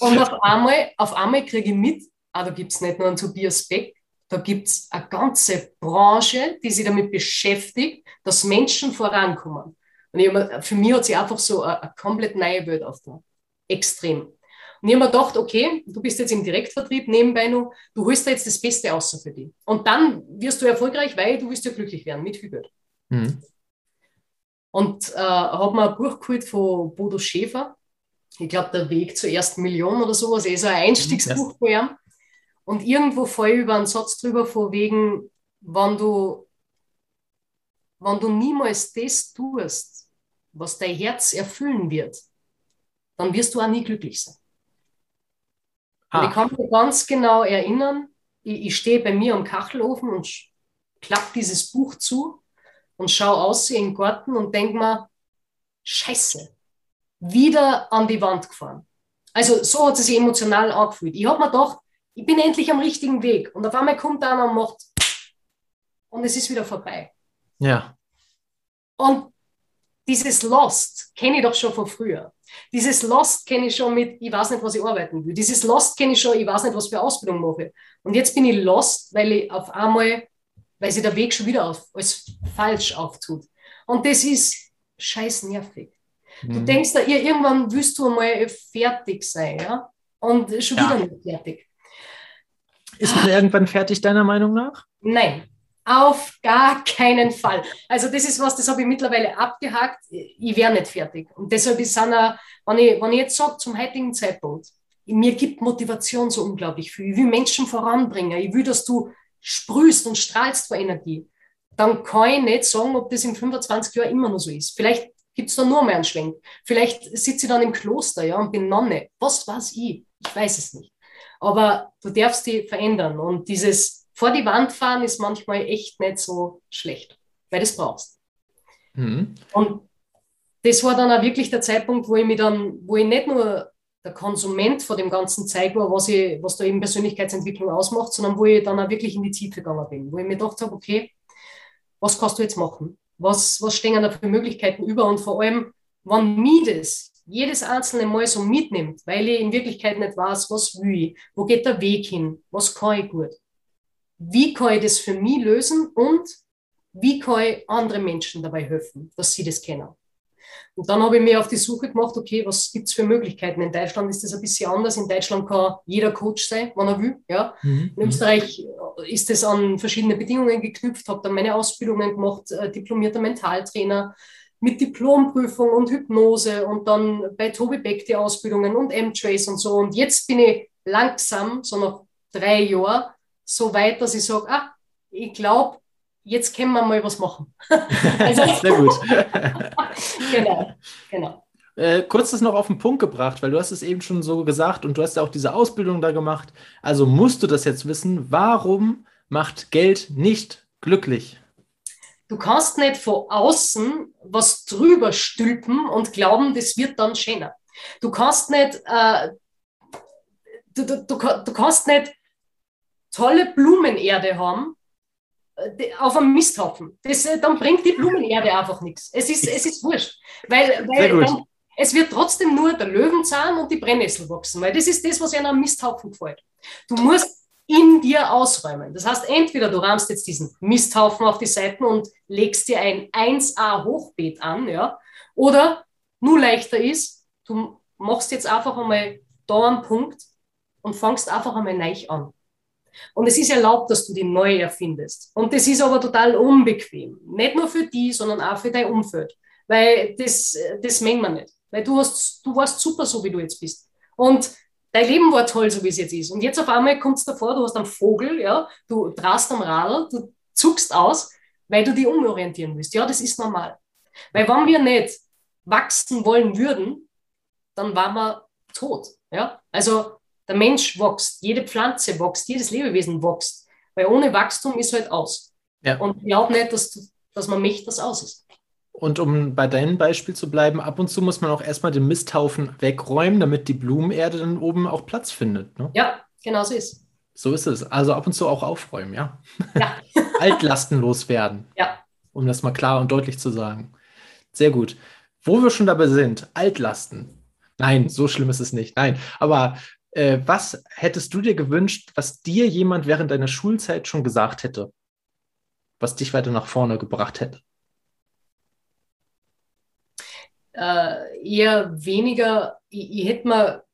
Speaker 2: Und auf einmal, auf einmal kriege ich mit, ah, da gibt es nicht nur einen Tobias Beck, Da gibt es eine ganze Branche, die sich damit beschäftigt, dass Menschen vorankommen. Und ich mir, für mich hat sich einfach so eine, eine komplett neue Welt aufgetan. Extrem. Und ich habe mir gedacht, okay, du bist jetzt im Direktvertrieb nebenbei noch, du holst da jetzt das Beste außer für dich. Und dann wirst du erfolgreich, weil du wirst ja glücklich werden mit viel Geld. Mhm. Und äh, habe mir ein Buch geholt von Bodo Schäfer. Ich glaube, der Weg zur ersten Million oder sowas. Er ist ein Einstiegsbuch ja. von ihm. Und irgendwo ich über einen Satz drüber, von wegen, wenn du, wenn du niemals das tust, was dein Herz erfüllen wird, dann wirst du auch nie glücklich sein. Ah. ich kann mich ganz genau erinnern, ich, ich stehe bei mir am Kachelofen und klappe dieses Buch zu und schaue aus in den Garten und denke mir, Scheiße, wieder an die Wand gefahren. Also so hat es sich emotional angefühlt. Ich habe mir gedacht, ich bin endlich am richtigen Weg. Und auf einmal kommt einer und macht und es ist wieder vorbei.
Speaker 1: Ja.
Speaker 2: Und dieses Lost kenne ich doch schon von früher. Dieses Lost kenne ich schon mit, ich weiß nicht, was ich arbeiten will. Dieses Lost kenne ich schon, ich weiß nicht, was für Ausbildung mache. Und jetzt bin ich lost, weil ich auf einmal, weil sich der Weg schon wieder auf, als falsch auftut. Und das ist scheiß nervig. Mhm. Du denkst da, irgendwann wirst du einmal fertig sein, ja? Und schon ja. wieder nicht fertig.
Speaker 1: Ist man irgendwann fertig, deiner Meinung nach?
Speaker 2: Nein, auf gar keinen Fall. Also das ist was, das habe ich mittlerweile abgehakt. Ich wäre nicht fertig. Und deshalb ist Anna, wenn ich, wenn ich jetzt sage, zum heutigen Zeitpunkt, mir gibt Motivation so unglaublich viel. Ich will Menschen voranbringen. Ich will, dass du sprühst und strahlst vor Energie. Dann kann ich nicht sagen, ob das in 25 Jahren immer noch so ist. Vielleicht gibt es da nur mehr einen Schwenk. Vielleicht sitze ich dann im Kloster ja, und bin Nonne. Was weiß ich? Ich weiß es nicht. Aber du darfst die verändern. Und dieses vor die Wand fahren ist manchmal echt nicht so schlecht, weil du es brauchst. Mhm. Und das war dann auch wirklich der Zeitpunkt, wo ich mich dann, wo ich nicht nur der Konsument von dem ganzen Zeug war, was, ich, was da eben Persönlichkeitsentwicklung ausmacht, sondern wo ich dann auch wirklich in die Tiefe gegangen bin, wo ich mir gedacht habe, okay, was kannst du jetzt machen? Was, was stehen da für Möglichkeiten über? Und vor allem, wann mich das jedes einzelne Mal so mitnimmt, weil ich in Wirklichkeit nicht weiß, was will ich, wo geht der Weg hin, was kann ich gut, wie kann ich das für mich lösen und wie kann ich andere Menschen dabei helfen, dass sie das kennen. Und dann habe ich mir auf die Suche gemacht, okay, was gibt es für Möglichkeiten? In Deutschland ist das ein bisschen anders. In Deutschland kann jeder Coach sein, wenn er will. Ja. Mhm. In Österreich ist das an verschiedene Bedingungen geknüpft, habe dann meine Ausbildungen gemacht, äh, diplomierter Mentaltrainer mit Diplomprüfung und Hypnose und dann bei Tobi Beck die Ausbildungen und M-Trace und so. Und jetzt bin ich langsam, so nach drei Jahren, so weit, dass ich sage, ah, ich glaube, jetzt können wir mal was machen.
Speaker 1: also, Sehr gut.
Speaker 2: genau, genau.
Speaker 1: Äh, kurz das noch auf den Punkt gebracht, weil du hast es eben schon so gesagt und du hast ja auch diese Ausbildung da gemacht. Also musst du das jetzt wissen, warum macht Geld nicht glücklich?
Speaker 2: Du kannst nicht von außen was drüber stülpen und glauben, das wird dann schöner. Du kannst nicht, äh, du, du, du, du kannst nicht tolle Blumenerde haben äh, auf einem Misthaufen. Das, äh, dann bringt die Blumenerde einfach nichts. Es ist, es ist wurscht. Weil, weil dann, es wird trotzdem nur der Löwenzahn und die Brennnessel wachsen, weil das ist das, was einem Misthaufen gefällt. Du musst in dir ausräumen. Das heißt, entweder du räumst jetzt diesen Misthaufen auf die Seiten und legst dir ein 1A Hochbeet an, ja, oder nur leichter ist, du machst jetzt einfach einmal da einen Punkt und fangst einfach einmal neu an. Und es ist erlaubt, dass du die neu erfindest. Und das ist aber total unbequem. Nicht nur für die, sondern auch für dein Umfeld. Weil das, das mengen wir nicht. Weil du, hast, du warst super, so wie du jetzt bist. Und dein Leben war toll, so wie es jetzt ist. Und jetzt auf einmal kommt es davor, du hast einen Vogel, ja, du drast am Radl, du zuckst aus, weil du dich umorientieren willst. Ja, das ist normal. Weil wenn wir nicht wachsen wollen würden, dann waren wir tot. Ja? Also der Mensch wächst, jede Pflanze wächst, jedes Lebewesen wächst. Weil ohne Wachstum ist halt aus. Ja. Und ich glaube nicht, dass, dass man möchte, dass aus ist.
Speaker 1: Und um bei deinem Beispiel zu bleiben, ab und zu muss man auch erstmal den Misthaufen wegräumen, damit die Blumenerde dann oben auch Platz findet. Ne?
Speaker 2: Ja, genau so ist
Speaker 1: So ist es. Also ab und zu auch aufräumen, ja. ja. Altlasten loswerden.
Speaker 2: Ja.
Speaker 1: Um das mal klar und deutlich zu sagen. Sehr gut. Wo wir schon dabei sind, Altlasten. Nein, so schlimm ist es nicht. Nein, aber Äh, was hättest du dir gewünscht, was dir jemand während deiner Schulzeit schon gesagt hätte? Was dich weiter nach vorne gebracht hätte?
Speaker 2: Äh, eher weniger, ich, ich hätte mir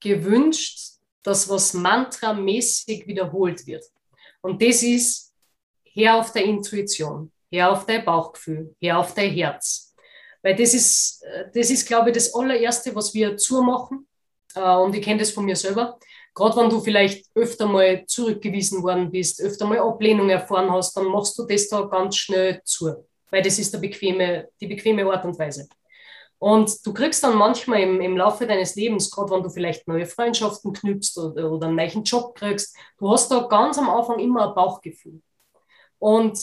Speaker 2: gewünscht, dass was mantramäßig wiederholt wird. Und das ist, her auf der Intuition, her auf dein Bauchgefühl, her auf dein Herz. Weil das ist, das ist, glaube ich, das allererste, was wir zumachen. Äh, und ich kenne das von mir selber. Gerade wenn du vielleicht öfter mal zurückgewiesen worden bist, öfter mal Ablehnung erfahren hast, dann machst du das da ganz schnell zu. Weil das ist der bequeme, die bequeme Art und Weise. Und du kriegst dann manchmal im, im Laufe deines Lebens, gerade wenn du vielleicht neue Freundschaften knüpfst oder, oder einen neuen Job kriegst, du hast da ganz am Anfang immer ein Bauchgefühl. Und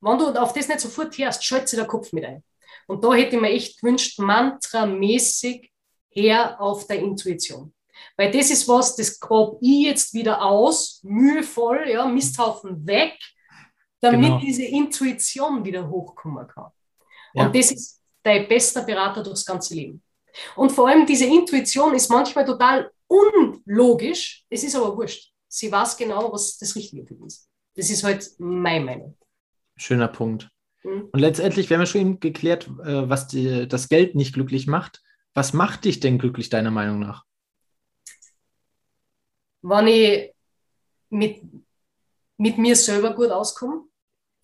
Speaker 2: wenn du auf das nicht sofort hörst, schaltet sich der Kopf mit ein. Und da hätte ich mir echt gewünscht, mantramäßig her auf der Intuition. Weil das ist was, das grab ich jetzt wieder aus, mühevoll, ja, Misthaufen weg, damit genau. diese Intuition wieder hochkommen kann. Ja. Und das ist dein bester Berater durchs ganze Leben. Und vor allem diese Intuition ist manchmal total unlogisch, es ist aber wurscht. Sie weiß genau, was das Richtige für dich ist. Das ist halt meine Meinung.
Speaker 1: Schöner Punkt. Mhm. Und letztendlich, wir haben ja schon geklärt, äh, was die, das Geld nicht glücklich macht. Was macht dich denn glücklich, deiner Meinung nach?
Speaker 2: Wenn ich mit, mit mir selber gut auskomme,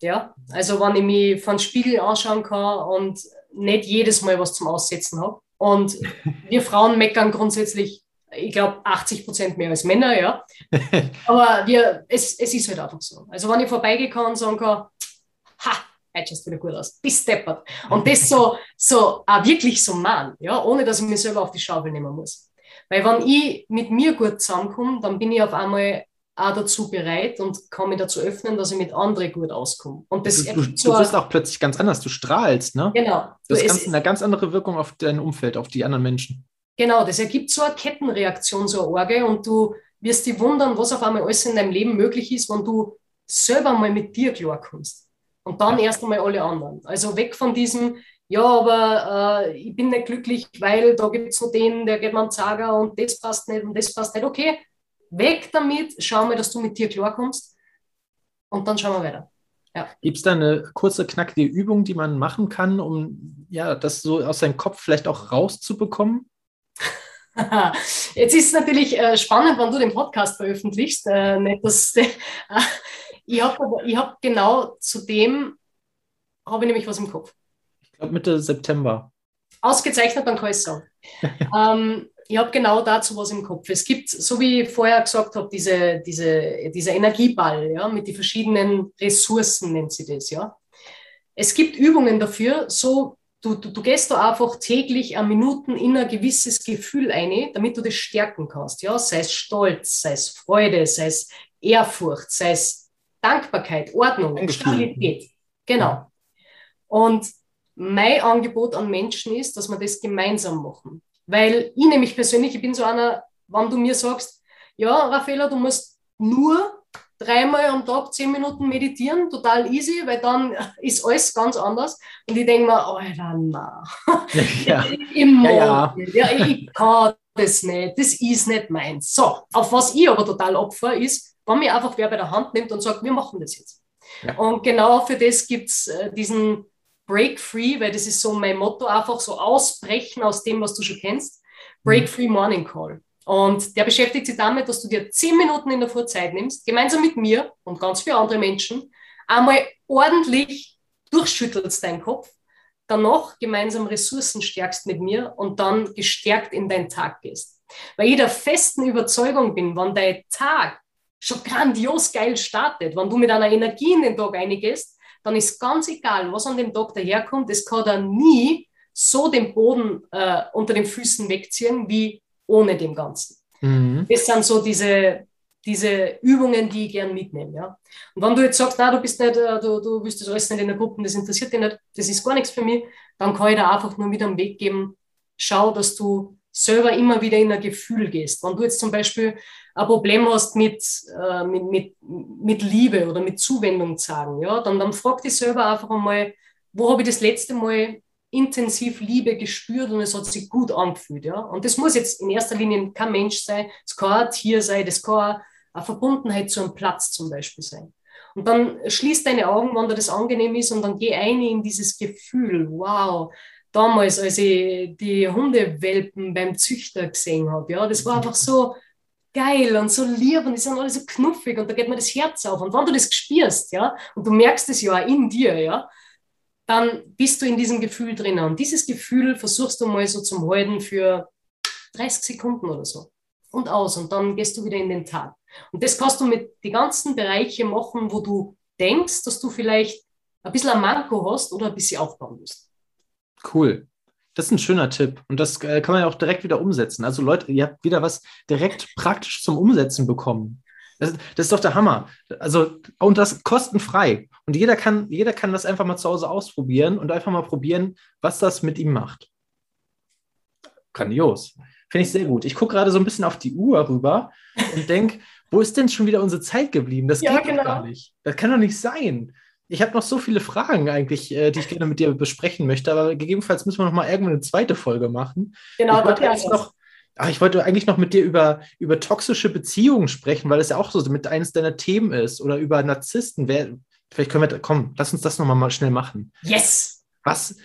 Speaker 2: ja, also wenn ich mich von Spiegel anschauen kann und nicht jedes Mal was zum Aussetzen habe. Und wir Frauen meckern grundsätzlich, ich glaube, 80 Prozent mehr als Männer, ja. Aber wir, es, es ist halt einfach so. Also wenn ich vorbeigehen kann und sagen kann, ha, heute schaust wieder gut aus, bist deppert. Und das so, so auch wirklich so man, ja, ohne dass ich mich selber auf die Schaufel nehmen muss. Weil wenn ich mit mir gut zusammenkomme, dann bin ich auf einmal auch dazu bereit und kann mich dazu öffnen, dass ich mit anderen gut auskomme. Und das
Speaker 1: du, du, du bist auch plötzlich ganz anders, du strahlst, ne?
Speaker 2: Genau.
Speaker 1: Das ist eine ganz andere Wirkung auf dein Umfeld, auf die anderen Menschen.
Speaker 2: Genau, das ergibt so eine Kettenreaktion, so eine Orge und du wirst dich wundern, was auf einmal alles in deinem Leben möglich ist, wenn du selber mal mit dir klarkommst. Und dann erst einmal alle anderen. Also weg von diesem, ja, aber äh, ich bin nicht glücklich, weil da gibt es noch den, der geht mal einen Zager und das passt nicht und das passt nicht. Okay, weg damit, schau mal, dass du mit dir klarkommst und dann schauen wir weiter.
Speaker 1: Ja. Gibt es da eine kurze, knackige Übung, die man machen kann, um ja, das so aus seinem Kopf vielleicht auch rauszubekommen?
Speaker 2: Jetzt ist es natürlich äh, spannend, wenn du den Podcast veröffentlichst. Äh, nicht, dass, äh, ich habe hab genau zu dem, habe ich nämlich was im Kopf.
Speaker 1: Ich glaube Mitte September.
Speaker 2: Ausgezeichnet, dann kann ich es sagen. ähm, ich habe genau dazu was im Kopf. Es gibt, so wie ich vorher gesagt habe, diese, diese, dieser Energieball ja, mit den verschiedenen Ressourcen, nennt sie das. Ja. Es gibt Übungen dafür, so du, du, du gehst da einfach täglich an Minuten in ein gewisses Gefühl ein, damit du das stärken kannst. Ja? Sei es Stolz, sei es Freude, sei es Ehrfurcht, sei es Dankbarkeit, Ordnung, Stabilität. Genau. Und mein Angebot an Menschen ist, dass wir das gemeinsam machen. Weil ich nämlich persönlich, ich bin so einer, wenn du mir sagst, ja, Raffaella, du musst nur dreimal am Tag zehn Minuten meditieren, total easy, weil dann ist alles ganz anders. Und ich denke mir, Alter, na. Ja. Immer. Ja, ja. ja, ich kann das nicht, das ist nicht meins. So, auf was ich aber total opfer ist, wenn mir einfach wer bei der Hand nimmt und sagt, wir machen das jetzt. Ja. Und genau für das gibt es äh, diesen Break Free, weil das ist so mein Motto, einfach so ausbrechen aus dem, was du schon kennst. Break mhm. Free Morning Call. Und der beschäftigt sich damit, dass du dir zehn Minuten in der Früh Zeit nimmst, gemeinsam mit mir und ganz viele andere Menschen, einmal ordentlich durchschüttelst deinen Kopf, danach gemeinsam Ressourcen stärkst mit mir und dann gestärkt in deinen Tag gehst. Weil ich der festen Überzeugung bin, wenn dein Tag schon grandios geil startet, wenn du mit einer Energie in den Tag reingehst, dann ist ganz egal, was an dem Tag daherkommt, es kann dann nie so den Boden äh, unter den Füßen wegziehen wie ohne dem Ganzen. Mhm. Das sind so diese, diese Übungen, die ich gern mitnehme. Ja? Und wenn du jetzt sagst, na, du bist nicht, äh, du, du willst das alles nicht in der Gruppe, das interessiert dich nicht, das ist gar nichts für mich, dann kann ich da einfach nur mit am Weg geben, schau, dass du selber immer wieder in ein Gefühl gehst. Wenn du jetzt zum Beispiel ein Problem hast mit, äh, mit, mit, mit Liebe oder mit Zuwendung sagen, ja, dann, dann frag dich selber einfach einmal, wo habe ich das letzte Mal intensiv Liebe gespürt und es hat sich gut angefühlt. Ja? Und das muss jetzt in erster Linie kein Mensch sein, es kann ein Tier sein, das kann eine Verbundenheit zu einem Platz zum Beispiel sein. Und dann schließ deine Augen, wenn dir das angenehm ist, und dann geh ein in dieses Gefühl, wow, damals, als ich die Hundewelpen beim Züchter gesehen habe, ja, das war einfach so geil und so lieb und die sind alle so knuffig und da geht mir das Herz auf. Und wenn du das spürst, ja, und du merkst es ja auch in dir, ja, dann bist du in diesem Gefühl drinnen. Und dieses Gefühl versuchst du mal so zum Halten für 30 Sekunden oder so. Und aus. Und dann gehst du wieder in den Tag. Und das kannst du mit den ganzen Bereichen machen, wo du denkst, dass du vielleicht ein bisschen ein Manko hast oder ein bisschen aufbauen musst.
Speaker 1: Cool. Das ist ein schöner Tipp. Und das äh, kann man ja auch direkt wieder umsetzen. Also Leute, ihr habt wieder was direkt praktisch zum Umsetzen bekommen. Das, das, ist doch der Hammer. Also, und das kostenfrei. Und jeder kann, jeder kann das einfach mal zu Hause ausprobieren und einfach mal probieren, was das mit ihm macht. Grandios. Finde ich sehr gut. Ich gucke gerade so ein bisschen auf die Uhr rüber und denke, wo ist denn schon wieder unsere Zeit geblieben? Das ja, geht genau. doch gar nicht. Das kann doch nicht sein. Ich habe noch so viele Fragen eigentlich, äh, die ich gerne mit dir besprechen möchte, aber gegebenenfalls müssen wir noch mal irgendwann eine zweite Folge machen. Genau, ich wollte eigentlich noch, ach, ich wollte eigentlich noch mit dir über, über toxische Beziehungen sprechen, weil es ja auch so mit eines deiner Themen ist oder über Narzissten. Wer, vielleicht können wir, komm, lass uns das noch mal schnell machen.
Speaker 2: Yes!
Speaker 1: Was,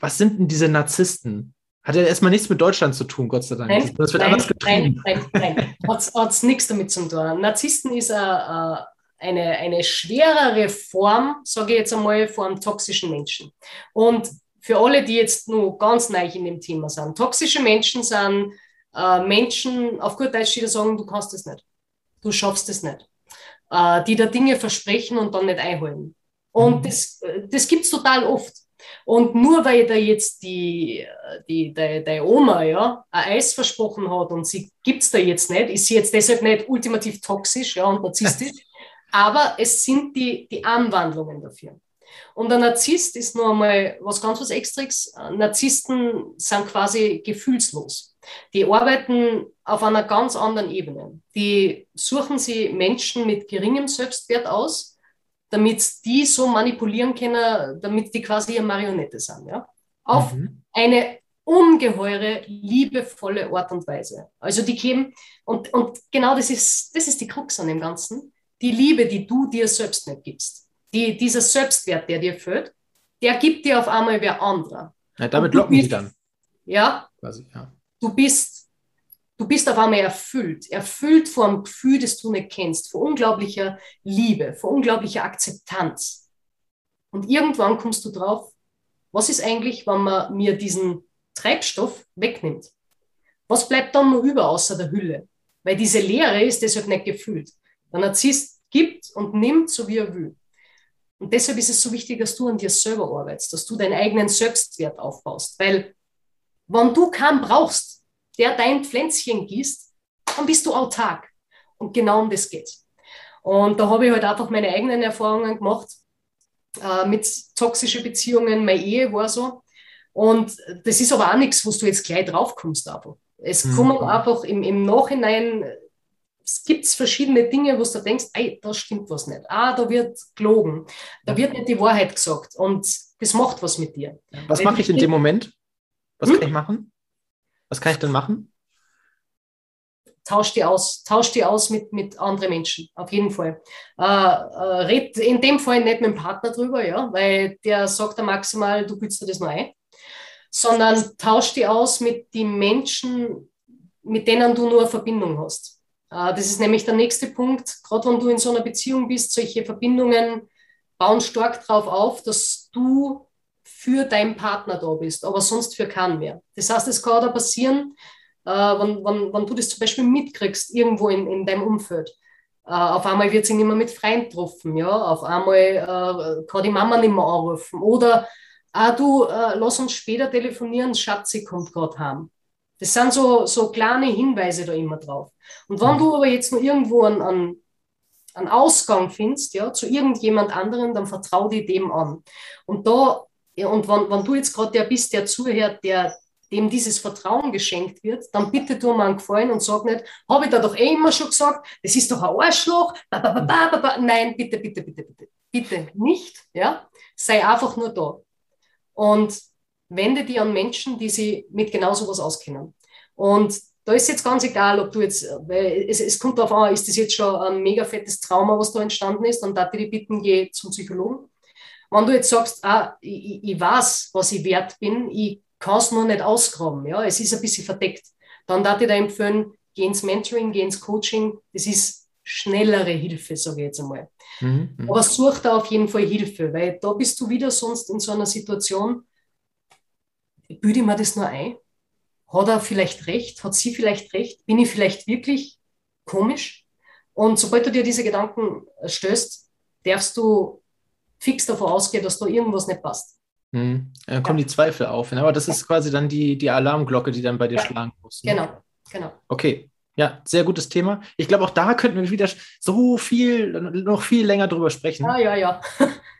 Speaker 1: was sind denn diese Narzissten? Hat ja erstmal nichts mit Deutschland zu tun, Gott sei Dank.
Speaker 2: Nein, das wird nein, anders getrieben. Nein, nein, nein. Hat es nichts damit zu tun. Narzissten ist eine, eine, eine schwerere Form, sage ich jetzt einmal, von toxischen Menschen. Und für alle, die jetzt nur ganz neu in dem Thema sind, toxische Menschen sind äh, Menschen, auf gut Deutsch, die sagen, du kannst das nicht. Du schaffst es nicht. Äh, die da Dinge versprechen und dann nicht einholen. Und mhm. das, das gibt es total oft. Und nur weil da jetzt die, die, die, die Oma ja, ein Eis versprochen hat und sie gibt es da jetzt nicht, ist sie jetzt deshalb nicht ultimativ toxisch ja, und narzisstisch, aber es sind die, die Anwandlungen dafür. Und ein Narzisst ist nur einmal was ganz was Extras. Narzissten sind quasi gefühlslos. Die arbeiten auf einer ganz anderen Ebene. Die suchen sie Menschen mit geringem Selbstwert aus, damit die so manipulieren können, damit die quasi eine Marionette sind. Ja? Auf mhm. eine ungeheure, liebevolle Art und Weise. Also die geben, und, und genau das ist, das ist die Krux an dem Ganzen, die Liebe, die du dir selbst nicht gibst. Die, dieser Selbstwert, der dir fehlt, der gibt dir auf einmal wer anderer.
Speaker 1: Ja, damit locken bist, die dann.
Speaker 2: Ja, quasi, ja. Du bist Du bist auf einmal erfüllt, erfüllt vom Gefühl, das du nicht kennst, vor unglaublicher Liebe, vor unglaublicher Akzeptanz. Und irgendwann kommst du drauf, was ist eigentlich, wenn man mir diesen Treibstoff wegnimmt? Was bleibt dann nur über außer der Hülle? Weil diese Leere ist deshalb nicht gefüllt. Der Narzisst gibt und nimmt, so wie er will. Und deshalb ist es so wichtig, dass du an dir selber arbeitest, dass du deinen eigenen Selbstwert aufbaust. Weil, wenn du keinen brauchst, der dein Pflänzchen gießt, dann bist du autark. Und genau um das geht's. Und da habe ich halt einfach meine eigenen Erfahrungen gemacht äh, mit toxischen Beziehungen. Meine Ehe war so. Und das ist aber auch nichts, wo du jetzt gleich draufkommst. Aber es mhm. kommen einfach im, im Nachhinein, es gibt verschiedene Dinge, wo du denkst, ey, da stimmt was nicht. Ah, da wird gelogen. Da wird nicht die Wahrheit gesagt. Und das macht was mit dir.
Speaker 1: Was mache ich in dem Moment? Was hm? kann ich machen? Was kann ich denn machen?
Speaker 2: Tausch die aus, tausch die aus mit, mit anderen Menschen, auf jeden Fall. Äh, äh, red in dem Fall nicht mit dem Partner drüber, ja, weil der sagt dann maximal, du gibst dir das nur ein, sondern tausch die aus mit den Menschen, mit denen du nur eine Verbindung hast. Äh, das ist nämlich der nächste Punkt, gerade wenn du in so einer Beziehung bist, solche Verbindungen bauen stark darauf auf, dass du für deinen Partner da bist, aber sonst für keinen mehr. Das heißt, es kann da passieren, äh, wenn, wenn, wenn du das zum Beispiel mitkriegst, irgendwo in, in deinem Umfeld. Äh, auf einmal wird sie nicht mehr mit Freunden getroffen, ja? auf einmal kann die Mama nicht mehr anrufen oder ah, du, lass uns später telefonieren, Schatzi kommt gerade heim. Das sind so, so kleine Hinweise da immer drauf. Und wenn du aber jetzt nur irgendwo einen, einen, einen Ausgang findest, ja, zu irgendjemand anderen, dann vertrau dir dem an. Und da ja, und wenn, wenn du jetzt gerade der bist, der zuhört, der, dem dieses Vertrauen geschenkt wird, dann bitte tu mir einen Gefallen und sag nicht, habe ich da doch eh immer schon gesagt, das ist doch ein Arschloch. Ba, ba, ba, Nein, bitte, bitte, bitte, bitte. Bitte nicht. Ja? Sei einfach nur da. Und wende die an Menschen, die sich mit genau sowas auskennen. Und da ist jetzt ganz egal, ob du jetzt, weil es, es kommt darauf an, ist das jetzt schon ein mega fettes Trauma, was da entstanden ist, dann darf ich die bitten, geh zum Psychologen. Wenn du jetzt sagst, ah, ich, ich weiß, was ich wert bin, ich kann es nur nicht ausgraben, ja, es ist ein bisschen verdeckt, dann darf ich da empfehlen, geh ins Mentoring, geh ins Coaching, das ist schnellere Hilfe, sage ich jetzt einmal. Mhm, mhm. Aber such da auf jeden Fall Hilfe, weil da bist du wieder sonst in so einer Situation, bilde ich mir das nur ein? Hat er vielleicht recht? Hat sie vielleicht recht? Bin ich vielleicht wirklich komisch? Und sobald du dir diese Gedanken stößt, darfst du fix davon ausgehen, dass da irgendwas nicht passt.
Speaker 1: Mhm. Dann kommen ja. die Zweifel auf. Ne? Aber das ist quasi dann die, die Alarmglocke, die dann bei dir ja. schlagen muss.
Speaker 2: Ne? Genau, genau.
Speaker 1: Okay, ja, sehr gutes Thema. Ich glaube, auch da könnten wir wieder so viel, noch viel länger drüber sprechen.
Speaker 2: Ja, ja, ja.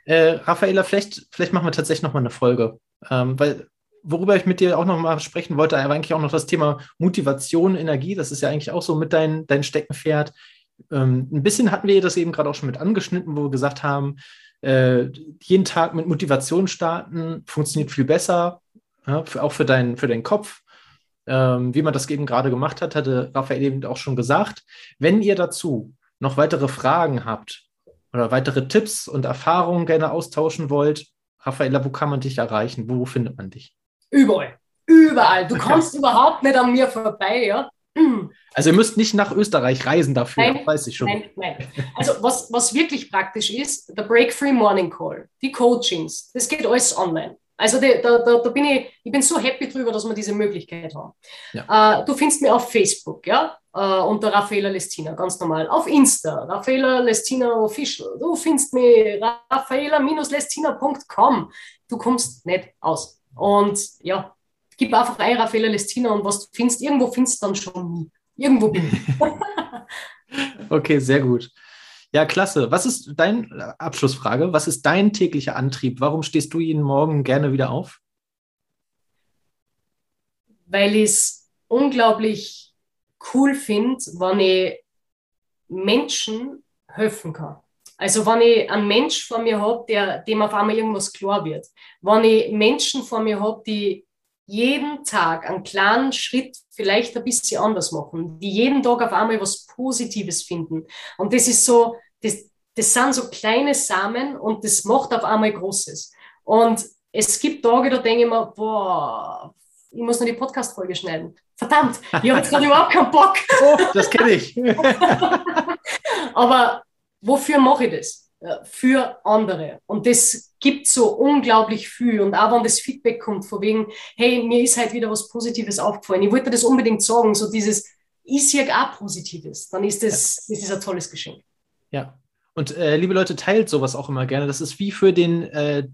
Speaker 1: äh, Raffaela, vielleicht, vielleicht machen wir tatsächlich noch mal eine Folge. Ähm, weil, worüber ich mit dir auch noch mal sprechen wollte, war eigentlich auch noch das Thema Motivation, Energie. Das ist ja eigentlich auch so mit dein, dein Steckenpferd. Ähm, ein bisschen hatten wir das eben gerade auch schon mit angeschnitten, wo wir gesagt haben, äh, jeden Tag mit Motivation starten funktioniert viel besser, ja, für, auch für, dein, für deinen Kopf ähm, wie man das eben gerade gemacht hat, hatte Raphael eben auch schon gesagt. Wenn ihr dazu noch weitere Fragen habt oder weitere Tipps und Erfahrungen gerne austauschen wollt, Raffaella, wo kann man dich erreichen? Wo findet man dich?
Speaker 2: Überall. Überall. Du kommst überhaupt nicht an mir vorbei, ja?
Speaker 1: Also ihr müsst nicht nach Österreich reisen dafür,
Speaker 2: nein, weiß ich schon. Nein, nein. Also was, was wirklich praktisch ist, der Break Free Morning Call, die Coachings, das geht alles online. Also da, da, da, bin ich, ich bin so happy drüber, dass wir diese Möglichkeit haben. Ja. Äh, du findest mich auf Facebook, ja, äh, unter Raffaela Lestina, ganz normal. Auf Insta, Raffaela Lestina Official. Du findest mich raffaela-lestina.com. Du kommst nicht aus. Und ja, gib einfach ein Raffaela Lestina und was du findest, irgendwo findest du dann schon nie. Irgendwo bin ich.
Speaker 1: okay, sehr gut. Ja, klasse. Was ist dein äh, Abschlussfrage? Was ist dein täglicher Antrieb? Warum stehst du jeden Morgen gerne wieder auf?
Speaker 2: Weil ich es unglaublich cool finde, wenn ich Menschen helfen kann. Also wenn ich einen Mensch vor mir habe, der, dem auf einmal irgendwas klar wird. Wenn ich Menschen vor mir habe, die jeden Tag einen kleinen Schritt vielleicht ein bisschen anders machen, die jeden Tag auf einmal was Positives finden. Und das ist so, das, das sind so kleine Samen und das macht auf einmal Großes. Und es gibt Tage, da denke ich mir, boah, ich muss noch die Podcast-Folge schneiden. Verdammt, ich habe jetzt gerade überhaupt keinen Bock.
Speaker 1: Oh, das kenne ich.
Speaker 2: Aber wofür mache ich das? Für andere. Und das gibt so unglaublich viel. Und auch wenn das Feedback kommt, von wegen, hey, mir ist halt wieder was Positives aufgefallen. Ich wollte das unbedingt sagen, so dieses, ich sehe auch Positives. Dann ist das, das ist ein tolles Geschenk.
Speaker 1: Ja. Und äh, liebe Leute, teilt sowas auch immer gerne. Das ist wie für den äh,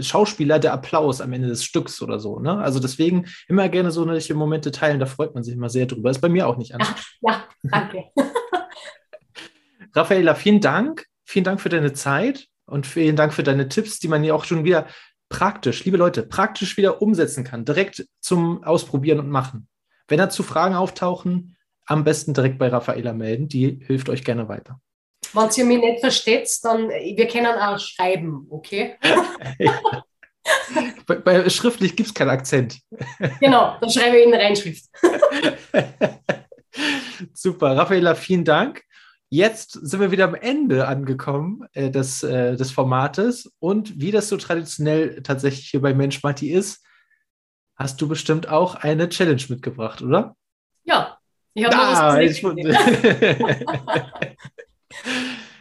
Speaker 1: Schauspieler der Applaus am Ende des Stücks oder so. Ne? Also deswegen immer gerne so solche Momente teilen, da freut man sich immer sehr drüber. Ist bei mir auch nicht anders.
Speaker 2: Ja, danke.
Speaker 1: Raffaela, vielen Dank. Vielen Dank für deine Zeit und vielen Dank für deine Tipps, die man ja auch schon wieder praktisch, liebe Leute, praktisch wieder umsetzen kann. Direkt zum Ausprobieren und Machen. Wenn dazu Fragen auftauchen, am besten direkt bei Raffaela melden. Die hilft euch gerne weiter.
Speaker 2: Wenn ihr mich nicht versteht, dann wir können auch schreiben, okay?
Speaker 1: bei, bei, schriftlich gibt es keinen Akzent.
Speaker 2: genau, dann schreibe ich in Reinschrift.
Speaker 1: Super, Raffaela, vielen Dank. Jetzt sind wir wieder am Ende angekommen äh, des, äh, des Formates und wie das so traditionell tatsächlich hier bei Mensch Matti ist, hast du bestimmt auch eine Challenge mitgebracht, oder?
Speaker 2: Ja,
Speaker 1: ich habe ah, was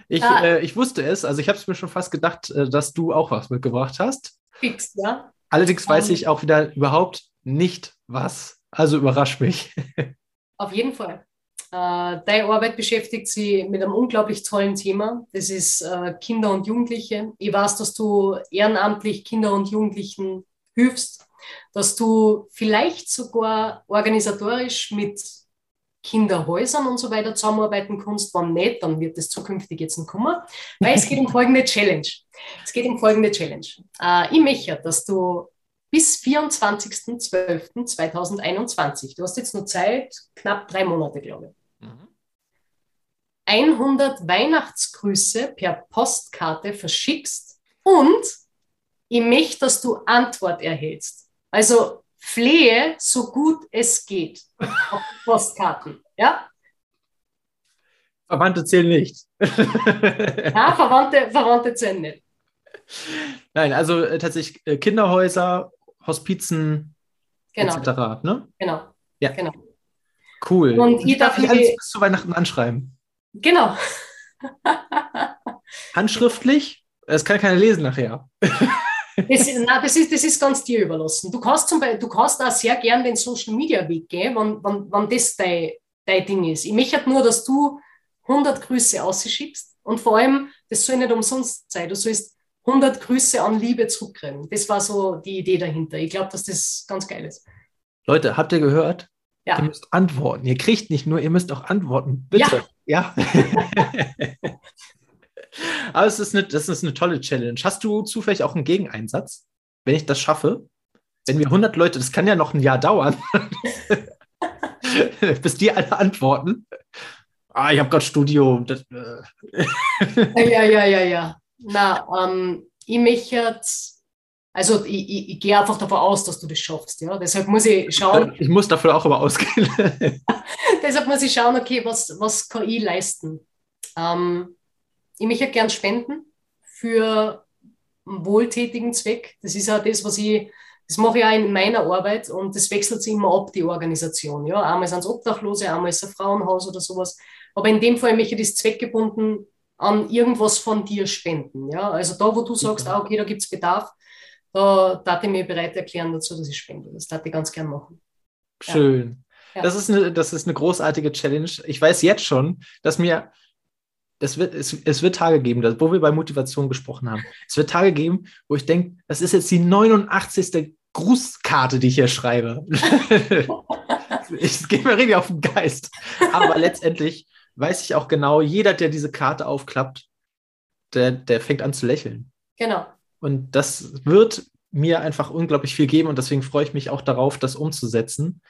Speaker 1: Ich, ja. äh, ich wusste es, also ich habe es mir schon fast gedacht, äh, dass du auch was mitgebracht hast.
Speaker 2: Fix, ja.
Speaker 1: Allerdings um, weiß ähm. ich auch wieder überhaupt nicht was. Also überrasch mich.
Speaker 2: Auf jeden Fall. Äh, deine Arbeit beschäftigt sich mit einem unglaublich tollen Thema. Das ist äh, Kinder und Jugendliche. Ich weiß, dass du ehrenamtlich Kinder und Jugendlichen hilfst, dass du vielleicht sogar organisatorisch mit Kinderhäusern und so weiter zusammenarbeiten kannst. Wenn nicht, dann wird es zukünftig jetzt ein Kummer, weil es geht um folgende Challenge. Es geht um folgende Challenge. Äh, ich möchte, dass du bis 24.12.2021, du hast jetzt nur Zeit, knapp drei Monate, glaube ich, mhm. 100 Weihnachtsgrüße per Postkarte verschickst und ich möchte, dass du Antwort erhältst. Also flehe so gut es geht auf Postkarten. Ja?
Speaker 1: Verwandte zählen nicht.
Speaker 2: ja, Verwandte, Verwandte zählen nicht.
Speaker 1: Nein, also äh, tatsächlich äh, Kinderhäuser, Hospizen
Speaker 2: genau.
Speaker 1: etc. Ne?
Speaker 2: Genau.
Speaker 1: Ja.
Speaker 2: genau.
Speaker 1: Cool.
Speaker 2: Und ich darf,
Speaker 1: darf alles bis zu Weihnachten anschreiben.
Speaker 2: Genau.
Speaker 1: Handschriftlich? Das kann keiner lesen nachher.
Speaker 2: Das, na, das, ist, das ist ganz dir überlassen. Du kannst, zum Beispiel, du kannst auch sehr gern den Social Media Weg gehen, wenn, wenn, wenn das dein, dein Ding ist. Ich möchte nur, dass du 100 Grüße ausschiebst und vor allem, das soll nicht umsonst sein. Du sollst 100 Grüße an Liebe zurückkriegen. Das war so die Idee dahinter. Ich glaube, dass das ganz geil ist.
Speaker 1: Leute, habt ihr gehört?
Speaker 2: Ja.
Speaker 1: Ihr müsst antworten. Ihr kriegt nicht nur, ihr müsst auch antworten. Bitte. Ja. ja. Aber es ist eine, das ist eine tolle Challenge. Hast du zufällig auch einen Gegeneinsatz, wenn ich das schaffe? Wenn wir 100 Leute, das kann ja noch ein Jahr dauern, bis die alle antworten. Ah, ich habe gerade Studio. Das,
Speaker 2: äh. ja, ja, ja, ja. Na, ähm, ich möchte, also ich, ich, ich gehe einfach davon aus, dass du das schaffst. Ja? Deshalb muss ich schauen.
Speaker 1: Ich muss dafür auch aber ausgehen.
Speaker 2: deshalb muss ich schauen, okay, was, was kann ich leisten? Ähm, ich möchte gern spenden für einen wohltätigen Zweck. Das ist auch das, was ich, das mache ich auch in meiner Arbeit und das wechselt sich immer ab, die Organisation. Ja? Einmal sind es Obdachlose, einmal ist es ein Frauenhaus oder sowas. Aber in dem Fall möchte ich das zweckgebunden an irgendwas von dir spenden. Ja? Also da, wo du sagst, ah, okay, da gibt es Bedarf, da darf ich mir bereit erklären dazu, dass ich spende. Das darf ich ganz gern machen.
Speaker 1: Schön. Ja. Das, ist eine, das ist eine großartige Challenge. Ich weiß jetzt schon, dass mir das wird, es, es wird Tage geben, wo wir bei Motivation gesprochen haben. Es wird Tage geben, wo ich denke, das ist jetzt die 89. Grußkarte, die ich hier schreibe. Es geht mir richtig auf den Geist. Aber letztendlich weiß ich auch genau, jeder, der diese Karte aufklappt, der, der fängt an zu lächeln.
Speaker 2: Genau.
Speaker 1: Und das wird mir einfach unglaublich viel geben und deswegen freue ich mich auch darauf, das umzusetzen.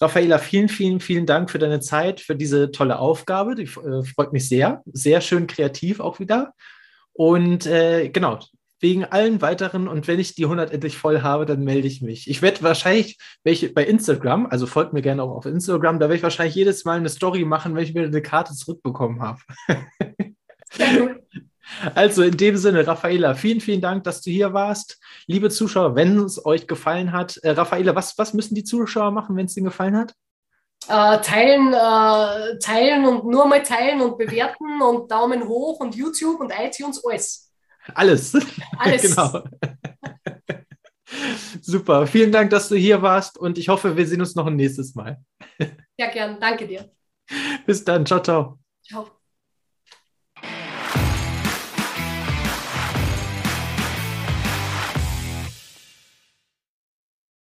Speaker 1: Raffaela, vielen, vielen, vielen Dank für deine Zeit, für diese tolle Aufgabe. Die äh, freut mich sehr. Sehr schön kreativ auch wieder. Und äh, genau, wegen allen weiteren und wenn ich die 100 endlich voll habe, dann melde ich mich. Ich werde wahrscheinlich welche bei Instagram, also folgt mir gerne auch auf Instagram, da werde ich wahrscheinlich jedes Mal eine Story machen, wenn ich mir eine Karte zurückbekommen habe. Also in dem Sinne, Raffaela, vielen, vielen Dank, dass du hier warst. Liebe Zuschauer, wenn es euch gefallen hat, äh, Raffaela, was, was müssen die Zuschauer machen, wenn es ihnen gefallen hat?
Speaker 2: Äh, teilen, äh, teilen und nur mal teilen und bewerten und Daumen hoch und YouTube und iTunes, alles.
Speaker 1: Alles.
Speaker 2: Alles.
Speaker 1: genau. Super. Vielen Dank, dass du hier warst und ich hoffe, wir sehen uns noch ein nächstes Mal.
Speaker 2: Ja, gern. Danke dir.
Speaker 1: Bis dann. Ciao, ciao.
Speaker 2: Ciao.